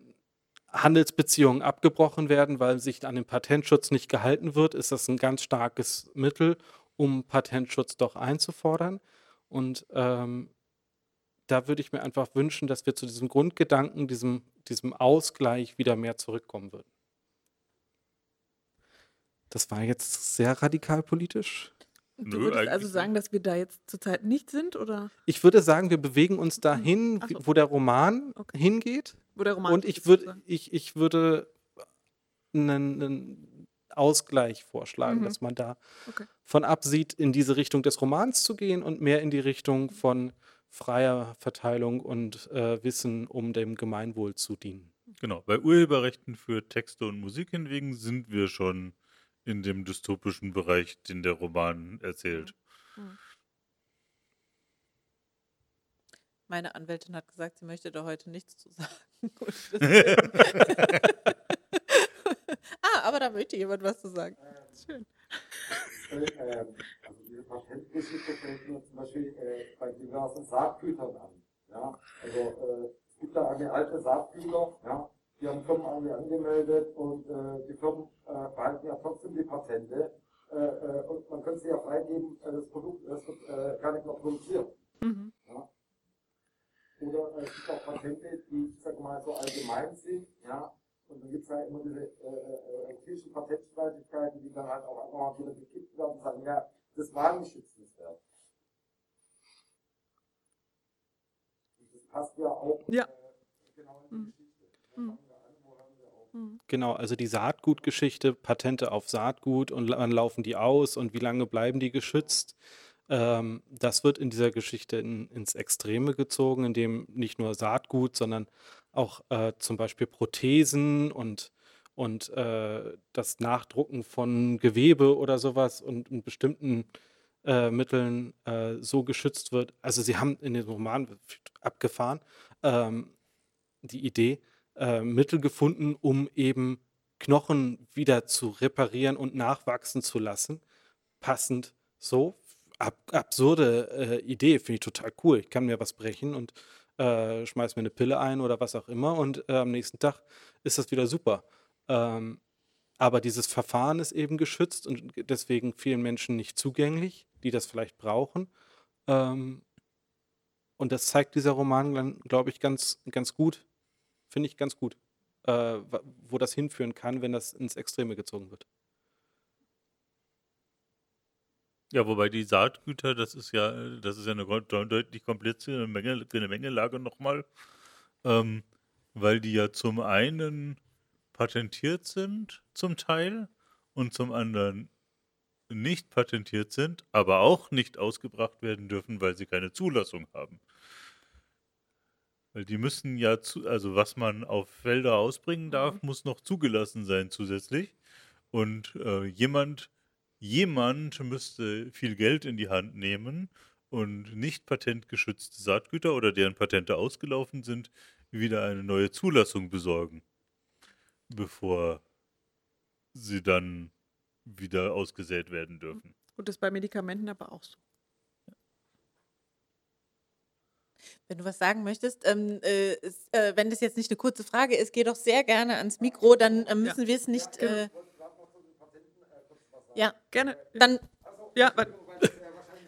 Handelsbeziehungen abgebrochen werden, weil sich an den Patentschutz nicht gehalten wird, ist das ein ganz starkes Mittel, um Patentschutz doch einzufordern. Und ähm, da würde ich mir einfach wünschen, dass wir zu diesem Grundgedanken, diesem, diesem Ausgleich wieder mehr zurückkommen würden. Das war jetzt sehr radikal politisch. Du Nö, würdest also sagen, dass wir da jetzt zurzeit nicht sind, oder? Ich würde sagen, wir bewegen uns dahin, so. wo der Roman okay. hingeht. Wo der Roman Und ich, würd, ich, ich würde einen, einen Ausgleich vorschlagen, mhm. dass man da okay. von absieht, in diese Richtung des Romans zu gehen und mehr in die Richtung von freier Verteilung und äh, Wissen, um dem Gemeinwohl zu dienen. Genau, bei Urheberrechten für Texte und Musik hingegen sind wir schon in dem dystopischen Bereich, den der Roman erzählt. Mhm. Meine Anwältin hat gesagt, sie möchte da heute nichts zu sagen. ah, aber da möchte jemand was zu sagen. Schön. Äh, also diese Patentgeschichte fällt mir zum Beispiel äh, bei diversen Saatgütern an. Ja? Also äh, es gibt da eine alte Saatgüter, ja? die haben Firmen alle angemeldet und äh, die Firmen äh, behalten ja trotzdem die Patente äh, äh und man könnte sie ja freigeben, äh, das Produkt das wird äh, gar nicht mehr produziert. Mhm. Ja? Oder es gibt auch Patente, die, ich sag mal, so allgemein sind, ja, und dann gibt es ja immer diese äh, äh, Patentstreitigkeiten, die dann halt auch einfach mal wieder gekippt werden und sagen, ja, das war nicht schützenswert. Und das passt ja auch ja. Äh, genau in die mhm. Geschichte. Mhm. Mhm. Genau, also die Saatgutgeschichte, Patente auf Saatgut und wann laufen die aus und wie lange bleiben die geschützt? Ähm, das wird in dieser Geschichte in, ins Extreme gezogen, indem nicht nur Saatgut, sondern auch äh, zum Beispiel Prothesen und, und äh, das Nachdrucken von Gewebe oder sowas und, und bestimmten äh, Mitteln äh, so geschützt wird. Also sie haben in dem Roman abgefahren ähm, die Idee, äh, Mittel gefunden, um eben Knochen wieder zu reparieren und nachwachsen zu lassen. Passend so. Ab, absurde äh, Idee, finde ich total cool. Ich kann mir was brechen und äh, schmeiß mir eine Pille ein oder was auch immer und äh, am nächsten Tag ist das wieder super. Ähm, aber dieses Verfahren ist eben geschützt und deswegen vielen Menschen nicht zugänglich, die das vielleicht brauchen. Ähm, und das zeigt dieser Roman, glaube ich, ganz, ganz gut, finde ich ganz gut, äh, wo das hinführen kann, wenn das ins Extreme gezogen wird. Ja, wobei die Saatgüter, das ist ja, das ist ja eine deutlich komplizierte Menge, eine Mengelage nochmal. Ähm, weil die ja zum einen patentiert sind, zum Teil, und zum anderen nicht patentiert sind, aber auch nicht ausgebracht werden dürfen, weil sie keine Zulassung haben. Weil die müssen ja, zu, also was man auf Felder ausbringen darf, mhm. muss noch zugelassen sein zusätzlich. Und äh, jemand, jemand müsste viel Geld in die Hand nehmen und nicht patentgeschützte Saatgüter oder deren Patente ausgelaufen sind, wieder eine neue Zulassung besorgen, bevor sie dann wieder ausgesät werden dürfen. Und das ist bei Medikamenten aber auch so. Wenn du was sagen möchtest, ähm, äh, ist, äh, wenn das jetzt nicht eine kurze Frage ist, geh doch sehr gerne ans Mikro, dann äh, müssen ja. wir es nicht. Genau. Ja, gerne. Dann. Ja,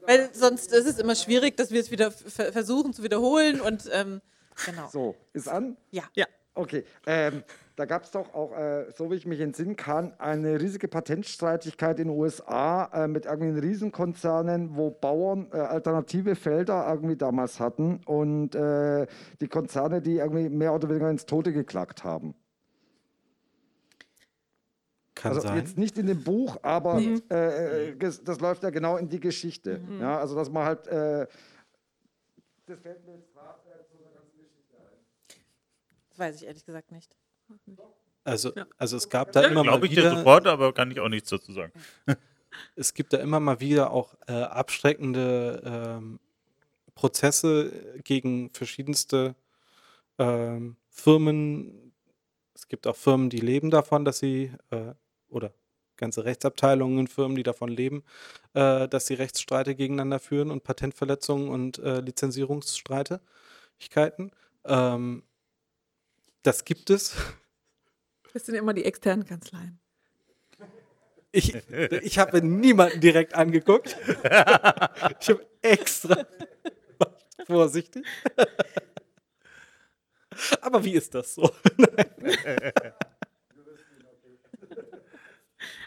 weil sonst ist es immer schwierig, dass wir es wieder versuchen zu wiederholen und ähm, genau. So, ist an? Ja. Ja. Okay. Ähm, da gab es doch auch, äh, so wie ich mich entsinnen kann, eine riesige Patentstreitigkeit in den USA äh, mit irgendwelchen Riesenkonzernen, wo Bauern äh, alternative Felder irgendwie damals hatten und äh, die Konzerne, die irgendwie mehr oder weniger ins Tote geklagt haben. Kann also sein. jetzt nicht in dem Buch, aber mhm. äh, das, das, läuft ja genau in die Geschichte. Mhm. Ja, also dass man halt, äh, das fällt mir jetzt gerade äh, zu einer ganzen Geschichte ein. Das weiß ich ehrlich gesagt nicht. Also, also es gab da ja, immer mal wieder... ich dir sofort, aber kann ich auch nichts dazu sagen. es gibt da immer mal wieder auch äh, abstreckende ähm, Prozesse gegen verschiedenste ähm, Firmen. Es gibt auch Firmen, die leben davon, dass sie, äh, oder ganze Rechtsabteilungen in Firmen, die davon leben, äh, dass sie Rechtsstreite gegeneinander führen und Patentverletzungen und äh, Lizenzierungsstreitigkeiten. Ähm, das gibt es. Das sind immer die externen Kanzleien. Ich, ich habe niemanden direkt angeguckt. Ich habe extra vorsichtig. Aber wie ist das so?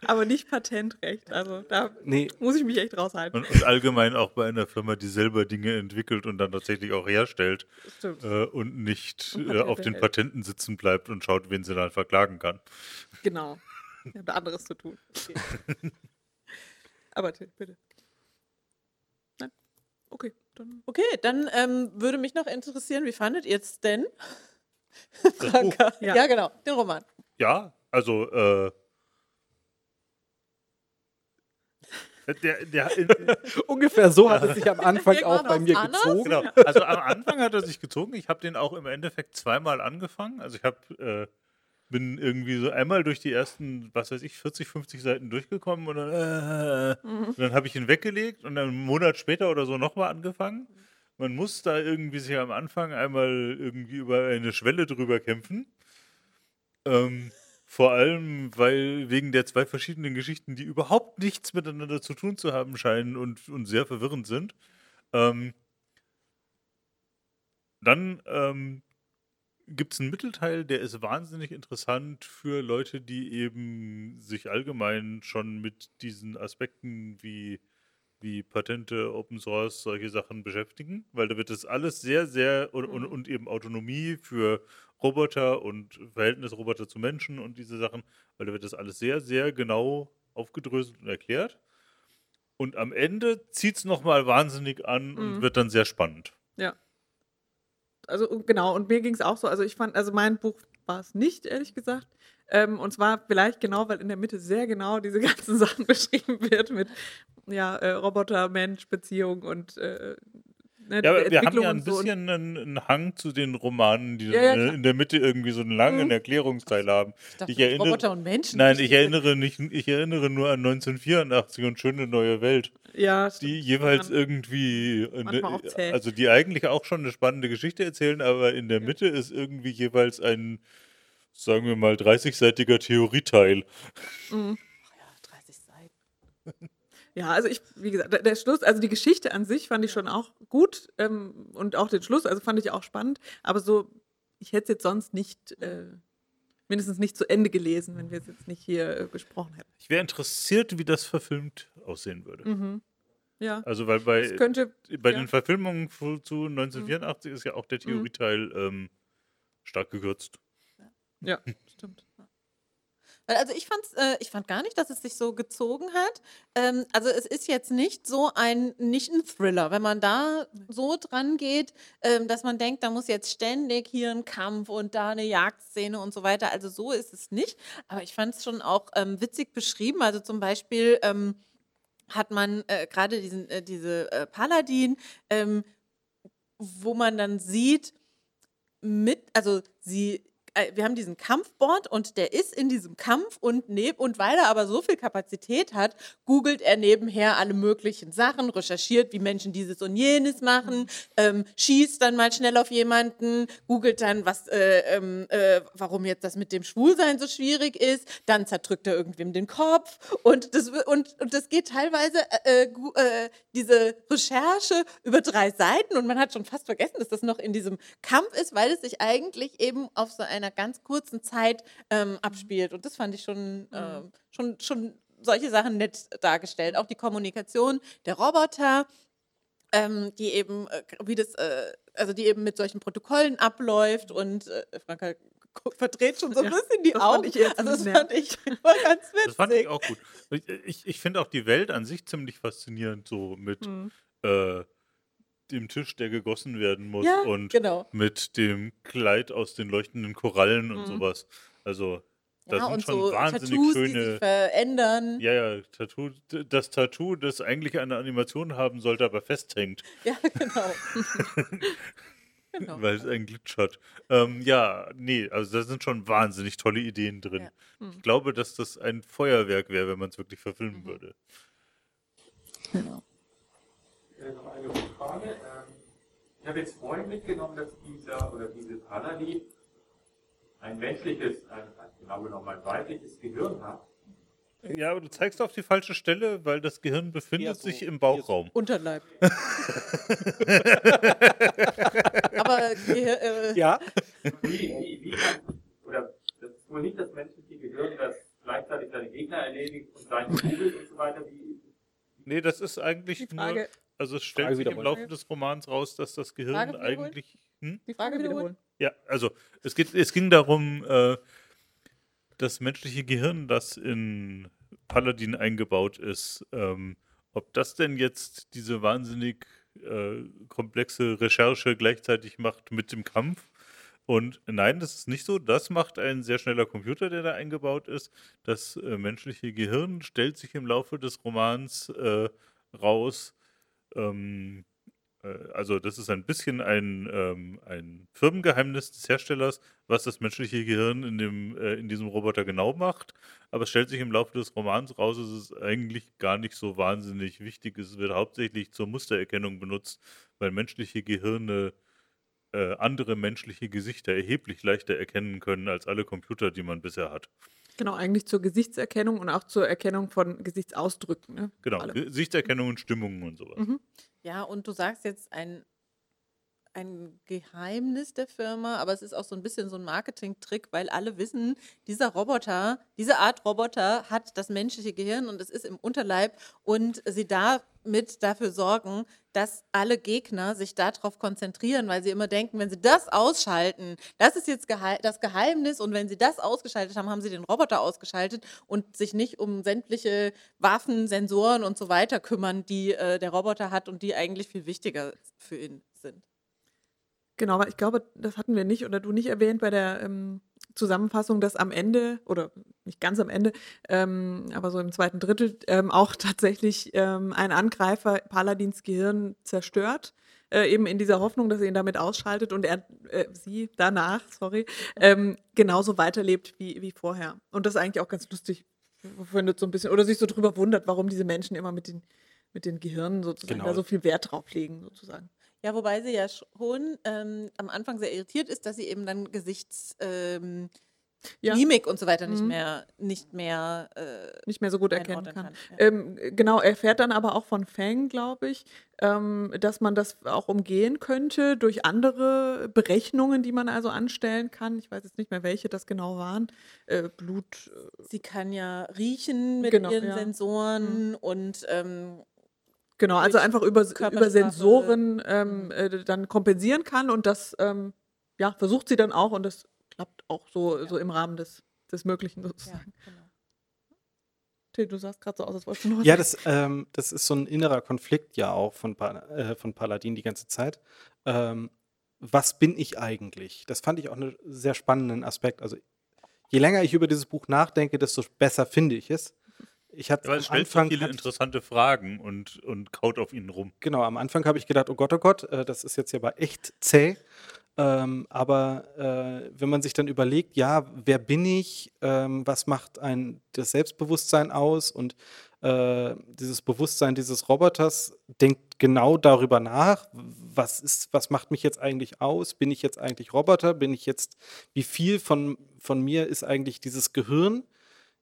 aber nicht Patentrecht. Also da nee. muss ich mich echt raushalten. Und, und, allgemein auch bei einer Firma, die selber Dinge entwickelt und dann tatsächlich auch herstellt äh, und nicht und äh, auf den Patenten sitzen bleibt und schaut, wen sie dann verklagen kann. Genau. Ich habe anderes zu tun. Okay. aber bitte. Nein? Okay, dann. Okay, dann ähm, würde mich noch interessieren, wie fandet ihr es denn? Franka. Ja. ja. genau, den Roman. Ja, also äh, Der, der, Ungefähr so hat es sich am Anfang auch bei mir anders? gezogen. Genau. Also am Anfang hat er sich gezogen. Ich habe den auch im Endeffekt zweimal angefangen. Also ich habe äh, bin irgendwie so einmal durch die ersten, was weiß ich, 40, 50 Seiten durchgekommen und dann, äh, mhm. dann habe ich ihn weggelegt und dann einen Monat später oder so nochmal angefangen. Man muss da irgendwie sich am Anfang einmal irgendwie über eine Schwelle drüber kämpfen. Ähm, vor allem, weil wegen der zwei verschiedenen Geschichten, die überhaupt nichts miteinander zu tun zu haben scheinen und, und sehr verwirrend sind. Ähm, dann ähm, gibt es einen Mittelteil, der ist wahnsinnig interessant für Leute, die eben sich allgemein schon mit diesen Aspekten wie, wie Patente, Open Source, solche Sachen beschäftigen, weil da wird das alles sehr, sehr und, und, und eben Autonomie für Roboter und Verhältnis Roboter zu Menschen und diese Sachen, weil da wird das alles sehr, sehr genau aufgedröselt und erklärt. Und am Ende zieht es nochmal wahnsinnig an mhm. und wird dann sehr spannend. Ja. Also genau, und mir ging es auch so. Also ich fand, also mein Buch war es nicht, ehrlich gesagt. Ähm, und zwar vielleicht genau, weil in der Mitte sehr genau diese ganzen Sachen beschrieben wird mit ja, äh, Roboter-Mensch-Beziehung und äh, Ne, ja, wir haben ja ein bisschen einen, einen, Hang zu den Romanen, die ja, ja, in der Mitte irgendwie so einen langen mhm. Erklärungsteil haben. Ich, dachte, ich erinnere, Roboter und Menschen. Nein, ich erinnere, nicht, ich erinnere nur an 1984 und Schöne neue Welt. Ja, die jeweils irgendwie, eine, also die eigentlich auch schon eine spannende Geschichte erzählen, aber in der Mitte ist irgendwie jeweils ein, sagen wir mal, 30-seitiger Theorieteil. Mhm. Ach ja, 30 Seiten. Ja, also ich, wie gesagt, der, Schluss, also die Geschichte an sich fand ich schon auch gut ähm, und auch den Schluss, also fand ich auch spannend, aber so, ich hätte es jetzt sonst nicht, äh, mindestens nicht zu Ende gelesen, wenn wir es jetzt nicht hier äh, besprochen hätten. Ich wäre interessiert, wie das verfilmt aussehen würde. Mhm. Ja. Also, weil bei, könnte, bei ja. den Verfilmungen zu 1984 mhm. ist ja auch der mhm. Theorieteil ähm, stark gekürzt. Ja, stimmt. Also ich, fand's, äh, ich fand gar nicht, dass es sich so gezogen hat. Ähm, also es ist jetzt nicht so ein, nicht ein Thriller, wenn man da so dran geht, ähm, dass man denkt, da muss jetzt ständig hier ein Kampf und da eine Jagdszene und so weiter. Also so ist es nicht. Aber ich fand es schon auch ähm, witzig beschrieben. Also zum Beispiel ähm, hat man äh, gerade diesen, äh, diese äh, Paladin, ähm, wo man dann sieht, mit, also sie äh, wir haben diesen Kampfbord und der ist in diesem Kampf und, neb und weil er aber so viel Kapazität hat, googelt er nebenher alle möglichen Sachen, recherchiert, wie Menschen dieses und jenes machen, mhm. ähm, schießt dann mal schnell auf jemanden, googelt dann, was, äh, ähm, äh, warum jetzt das mit dem Schwulsein so schwierig ist, dann zerdrückt er irgendwem den Kopf. Und das, und, und das geht teilweise, äh, äh, äh, diese Recherche über drei Seiten. Und man hat schon fast vergessen, dass das noch in diesem Kampf ist, weil es sich eigentlich eben auf so eine einer ganz kurzen Zeit ähm, mhm. abspielt. Und das fand ich schon, äh, schon, schon solche Sachen nett dargestellt. Auch die Kommunikation der Roboter, ähm, die eben, äh, wie das, äh, also die eben mit solchen Protokollen abläuft und äh, Franka verdreht schon so ein bisschen die Augen. Ich also das fand ich ganz witzig. Das fand ich auch gut. Ich, ich, ich finde auch die Welt an sich ziemlich faszinierend, so mit mhm. äh, dem Tisch, der gegossen werden muss ja, und genau. mit dem Kleid aus den leuchtenden Korallen und mhm. sowas. Also da ja, sind schon so wahnsinnig Tattoos, schöne. Die sich verändern. Ja, ja, Tattoo, das Tattoo, das eigentlich eine Animation haben sollte, aber festhängt. Ja, genau. genau. Weil es einen Glitch hat. Ähm, ja, nee, also da sind schon wahnsinnig tolle Ideen drin. Ja. Hm. Ich glaube, dass das ein Feuerwerk wäre, wenn man es wirklich verfilmen mhm. würde. Genau noch eine Frage. Ähm, ich habe jetzt vorhin mitgenommen, dass dieser oder diese Paladin ein menschliches, ein, genau genommen ein weibliches Gehirn hat. Ja, aber du zeigst auf die falsche Stelle, weil das Gehirn befindet so, sich im Bauchraum. Unterleib. aber äh, ja. Wie, wie, wie kann, oder das ist wohl nicht das menschliche Gehirn, das gleichzeitig seine Gegner erledigt und seine googelt und so weiter. Wie, Nee, das ist eigentlich nur, also es stellt sich im Laufe des Romans raus, dass das Gehirn eigentlich. Hm? Die Frage wiederholen. Ja, also es, geht, es ging darum, äh, das menschliche Gehirn, das in Paladin eingebaut ist, ähm, ob das denn jetzt diese wahnsinnig äh, komplexe Recherche gleichzeitig macht mit dem Kampf. Und nein, das ist nicht so. Das macht ein sehr schneller Computer, der da eingebaut ist. Das äh, menschliche Gehirn stellt sich im Laufe des Romans äh, raus, ähm, äh, also das ist ein bisschen ein, ähm, ein Firmengeheimnis des Herstellers, was das menschliche Gehirn in, dem, äh, in diesem Roboter genau macht. Aber es stellt sich im Laufe des Romans raus, dass es eigentlich gar nicht so wahnsinnig wichtig ist. Es wird hauptsächlich zur Mustererkennung benutzt, weil menschliche Gehirne äh, andere menschliche Gesichter erheblich leichter erkennen können als alle Computer, die man bisher hat. Genau, eigentlich zur Gesichtserkennung und auch zur Erkennung von Gesichtsausdrücken. Ne? Genau, Alle. Gesichtserkennung und Stimmungen und sowas. Mhm. Ja, und du sagst jetzt ein, ein Geheimnis der Firma, aber es ist auch so ein bisschen so ein Marketing-Trick, weil alle wissen, dieser Roboter, diese Art Roboter hat das menschliche Gehirn und es ist im Unterleib und sie damit dafür sorgen, dass alle Gegner sich darauf konzentrieren, weil sie immer denken, wenn sie das ausschalten, das ist jetzt das Geheimnis und wenn sie das ausgeschaltet haben, haben sie den Roboter ausgeschaltet und sich nicht um sämtliche Waffen, Sensoren und so weiter kümmern, die äh, der Roboter hat und die eigentlich viel wichtiger für ihn sind. Genau, weil ich glaube, das hatten wir nicht oder du nicht erwähnt bei der ähm, Zusammenfassung, dass am Ende, oder nicht ganz am Ende, ähm, aber so im zweiten Drittel, ähm, auch tatsächlich ähm, ein Angreifer Paladins Gehirn zerstört. Äh, eben in dieser Hoffnung, dass er ihn damit ausschaltet und er, äh, sie danach, sorry, ähm, genauso weiterlebt wie, wie vorher. Und das ist eigentlich auch ganz lustig, findet so ein bisschen, oder sich so drüber wundert, warum diese Menschen immer mit den, mit den Gehirnen sozusagen genau. da so viel Wert drauf legen, sozusagen. Ja, wobei sie ja schon ähm, am Anfang sehr irritiert ist, dass sie eben dann Gesichts ähm, ja. Mimik und so weiter nicht mhm. mehr nicht mehr äh, nicht mehr so gut erkennen kann. kann ja. ähm, genau, er erfährt dann aber auch von Fang, glaube ich, ähm, dass man das auch umgehen könnte durch andere Berechnungen, die man also anstellen kann. Ich weiß jetzt nicht mehr, welche das genau waren. Äh, Blut. Äh, sie kann ja riechen mit genau, ihren ja. Sensoren mhm. und ähm, Genau, also einfach über, über Sensoren ähm, mhm. äh, dann kompensieren kann und das ähm, ja, versucht sie dann auch und das klappt auch so, so im Rahmen des, des Möglichen Ja, sozusagen. genau. Till, du sahst gerade so aus, als wolltest du noch Ja, das, ähm, das ist so ein innerer Konflikt ja auch von, pa äh, von Paladin die ganze Zeit. Ähm, was bin ich eigentlich? Das fand ich auch einen sehr spannenden Aspekt. Also je länger ich über dieses Buch nachdenke, desto besser finde ich es. Ich hatte Aber es stellt Anfang viele ich- interessante Fragen und, und kaut auf ihnen rum. Genau, am Anfang habe ich gedacht, oh Gott, oh Gott, äh, das ist jetzt ja aber echt zäh. Ähm, aber äh, wenn man sich dann überlegt, ja, wer bin ich, ähm, was macht ein das Selbstbewusstsein aus und äh, dieses Bewusstsein dieses Roboters denkt genau darüber nach, was ist, was macht mich jetzt eigentlich aus? Bin ich jetzt eigentlich Roboter? Bin ich jetzt, wie viel von, von mir ist eigentlich dieses Gehirn?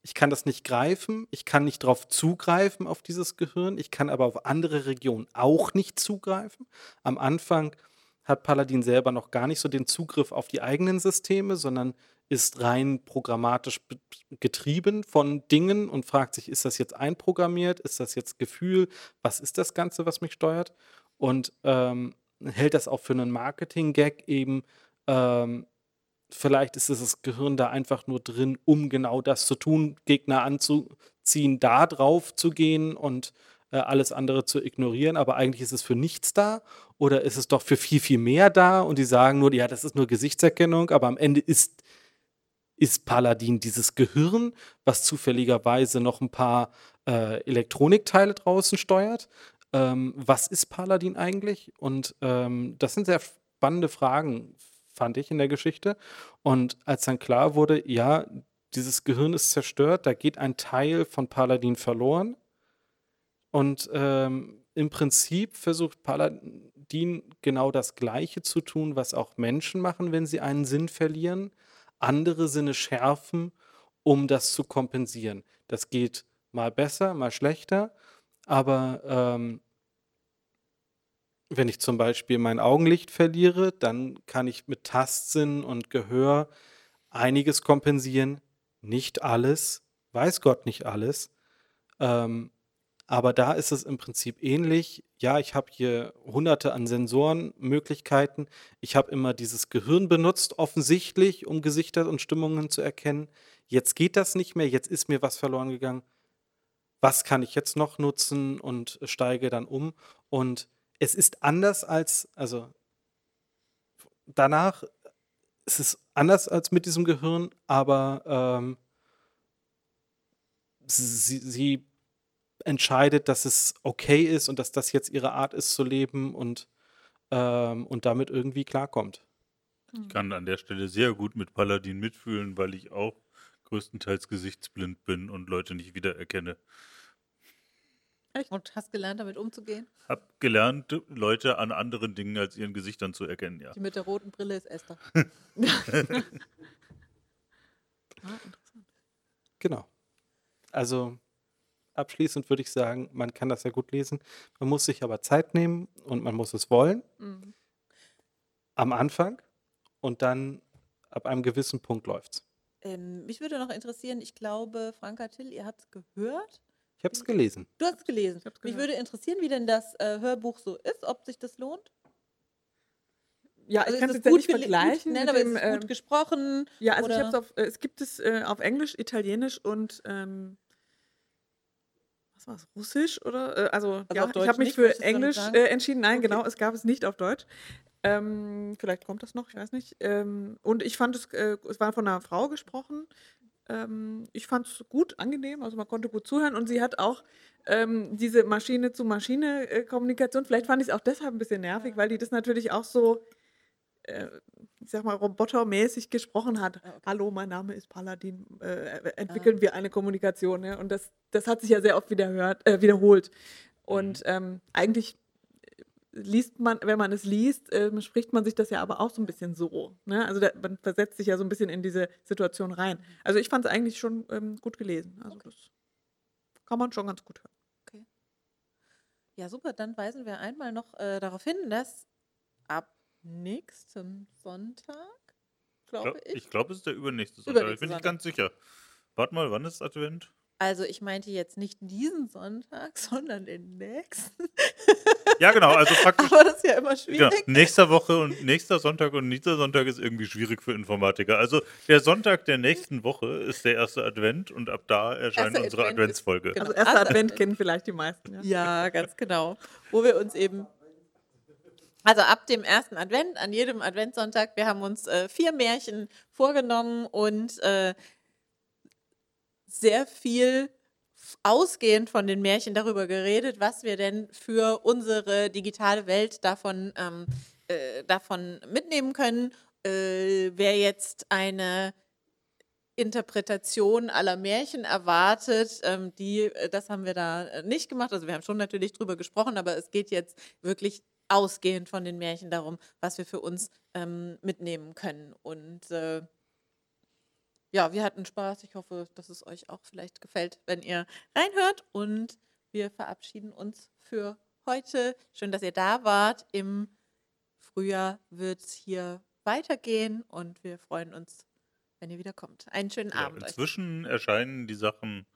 Ich kann das nicht greifen, ich kann nicht darauf zugreifen auf dieses Gehirn, ich kann aber auf andere Regionen auch nicht zugreifen. Am Anfang hat Paladin selber noch gar nicht so den Zugriff auf die eigenen Systeme, sondern ist rein programmatisch be- getrieben von Dingen und fragt sich, ist das jetzt einprogrammiert, ist das jetzt Gefühl, was ist das Ganze, was mich steuert? Und ähm, hält das auch für einen Marketing-Gag eben, ähm, vielleicht ist das Gehirn da einfach nur drin, um genau das zu tun, Gegner anzuziehen, da drauf zu gehen und äh, alles andere zu ignorieren, aber eigentlich ist es für nichts da oder ist es doch für viel, viel mehr da und die sagen nur, ja, das ist nur Gesichtserkennung, aber am Ende ist, ist Paladin dieses Gehirn, was zufälligerweise noch ein paar äh, Elektronikteile draußen steuert. Ähm, was ist Paladin eigentlich? Und ähm, das sind sehr spannende Fragen, fand ich in der Geschichte. Und als dann klar wurde, ja, dieses Gehirn ist zerstört, da geht ein Teil von Paladin verloren. Und ähm, im Prinzip versucht Paladin genau das Gleiche zu tun, was auch Menschen machen, wenn sie einen Sinn verlieren. Andere Sinne schärfen, um das zu kompensieren. Das geht mal besser, mal schlechter. Aber ähm, wenn ich zum Beispiel mein Augenlicht verliere, dann kann ich mit Tastsinn und Gehör einiges kompensieren. Nicht alles, weiß Gott nicht alles. Ähm, aber da ist es im Prinzip ähnlich. Ja, ich habe hier hunderte an Sensorenmöglichkeiten. Ich habe immer dieses Gehirn benutzt, offensichtlich, um Gesichter und Stimmungen zu erkennen. Jetzt geht das nicht mehr, jetzt ist mir was verloren gegangen. Was kann ich jetzt noch nutzen und steige dann um? Und es ist anders als, also danach ist es anders als mit diesem Gehirn, aber ähm, sie, sie entscheidet, dass es okay ist und dass das jetzt ihre Art ist zu leben und, ähm, und damit irgendwie klarkommt. Ich kann an der Stelle sehr gut mit Paladin mitfühlen, weil ich auch größtenteils gesichtsblind bin und Leute nicht wiedererkenne. Und hast gelernt, damit umzugehen? Hab gelernt, Leute an anderen Dingen als ihren Gesichtern zu erkennen, ja. Die mit der roten Brille ist Esther. Ah, interessant. Genau. Also abschließend würde ich sagen, man kann das ja gut lesen. Man muss sich aber Zeit nehmen und man muss es wollen. Mhm. Am Anfang und dann ab einem gewissen Punkt läuft's. Ähm, mich würde noch interessieren, ich glaube, Franka Till, ihr habt es gehört. Ich habe es gelesen. Du hast es gelesen. Ich Mich würde interessieren, wie denn das äh, Hörbuch so ist, ob sich das lohnt. Ja, Also ich kann ist es es jetzt ja gut nicht vergleichen Gut, nein, aber dem, ist es gut ähm, gesprochen? Ja, also ich Oder- hab's auf, äh, es gibt es äh, auf Englisch, Italienisch und ähm, was war es, Russisch oder? Äh, also, ja, auf ich habe mich für Englisch äh, entschieden. Nein, Okay. genau, es gab es nicht auf Deutsch. Ähm, vielleicht kommt das noch, ich weiß nicht. Ähm, und ich fand es, äh, es war von einer Frau gesprochen. Ähm, ich fand es gut, angenehm, also man konnte gut zuhören und sie hat auch ähm, diese Maschine-zu-Maschine-Kommunikation, vielleicht fand ich es auch deshalb ein bisschen nervig, weil die das natürlich auch so, äh, ich sag mal, robotermäßig gesprochen hat. Ah, okay. Hallo, mein Name ist Paladin, äh, entwickeln wir eine Kommunikation. Ja? Und das, das hat sich ja sehr oft wiederhört, äh, wiederholt. Und ähm, eigentlich liest man, wenn man es liest, ähm, spricht man sich das ja aber auch so ein bisschen so. Ne? Also da, man versetzt sich ja so ein bisschen in diese Situation rein. Also ich fand es eigentlich schon ähm, gut gelesen. Also das kann man schon ganz gut hören. Ja, super. Dann weisen wir einmal noch äh, darauf hin, dass ab nächstem Sonntag, glaube Glaub, ich, ich glaube, es ist der übernächste Sonntag. Ich bin nicht ganz sicher. Warte mal, wann ist Advent? Also ich meinte jetzt nicht diesen Sonntag, sondern den nächsten. Ja, genau, also praktisch. Aber das ist ja immer Genau. schwierig. Nächster Woche und nächster Sonntag und nächster Sonntag ist irgendwie schwierig für Informatiker. Also der Sonntag der nächsten Woche ist der erste Advent und ab da erscheint Erster unsere Advent ist- Adventsfolge. genau. Also erster Also- Advent kennen vielleicht die meisten. Ja. Ja, ganz genau. Wo wir uns eben. Also ab dem ersten Advent, an jedem Adventssonntag, wir haben uns äh, vier Märchen vorgenommen und äh, sehr viel ausgehend von den Märchen darüber geredet, was wir denn für unsere digitale Welt davon, ähm, äh, davon mitnehmen können. Äh, wer jetzt eine Interpretation aller Märchen erwartet. Ähm, die, äh, das haben wir da äh, nicht gemacht. Also wir haben schon natürlich drüber gesprochen, aber es geht jetzt wirklich ausgehend von den Märchen darum, was wir für uns ähm, mitnehmen können. Und äh, ja, wir hatten Spaß. Ich hoffe, dass es euch auch vielleicht gefällt, wenn ihr reinhört. Und wir verabschieden uns für heute. Schön, dass ihr da wart. Im Frühjahr wird es hier weitergehen und wir freuen uns, wenn ihr wieder kommt. Einen schönen Ja, Abend euch. inzwischen erscheinen die Sachen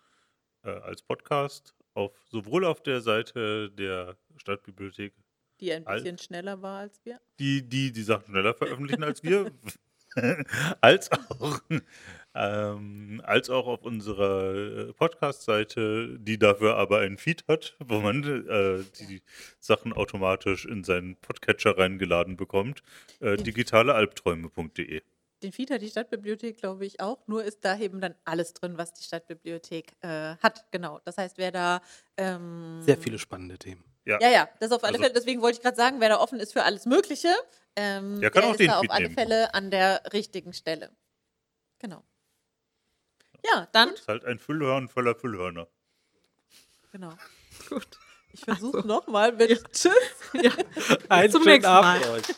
äh, als Podcast auf, sowohl auf der Seite der Stadtbibliothek, Die ein bisschen schneller war als wir. die die, die Sachen schneller veröffentlichen als wir, als auch, ähm, als auch auf unserer äh, Podcast-Seite, die dafür aber einen Feed hat, wo man äh, die Sachen automatisch in seinen Podcatcher reingeladen bekommt. Äh, digitalealbträume.de. Den Feed hat die Stadtbibliothek, glaube ich, auch. Nur ist da eben dann alles drin, was die Stadtbibliothek äh, hat. Genau. Das heißt, wer da. Ähm, Sehr viele spannende Themen. Ja, ja, das auf alle Also- Fälle. Deswegen wollte ich gerade sagen, wer da offen ist für alles Mögliche, ähm, Der kann auch ist den da auf alle nehmen. Fälle an der richtigen Stelle. Genau. Ja, dann. Ist halt ein Füllhörn voller Füllhörner. Genau. Gut. Ich versuche nochmal mit Tschüss. Ja. Einen Zum schönen nächsten Abend Mal. euch.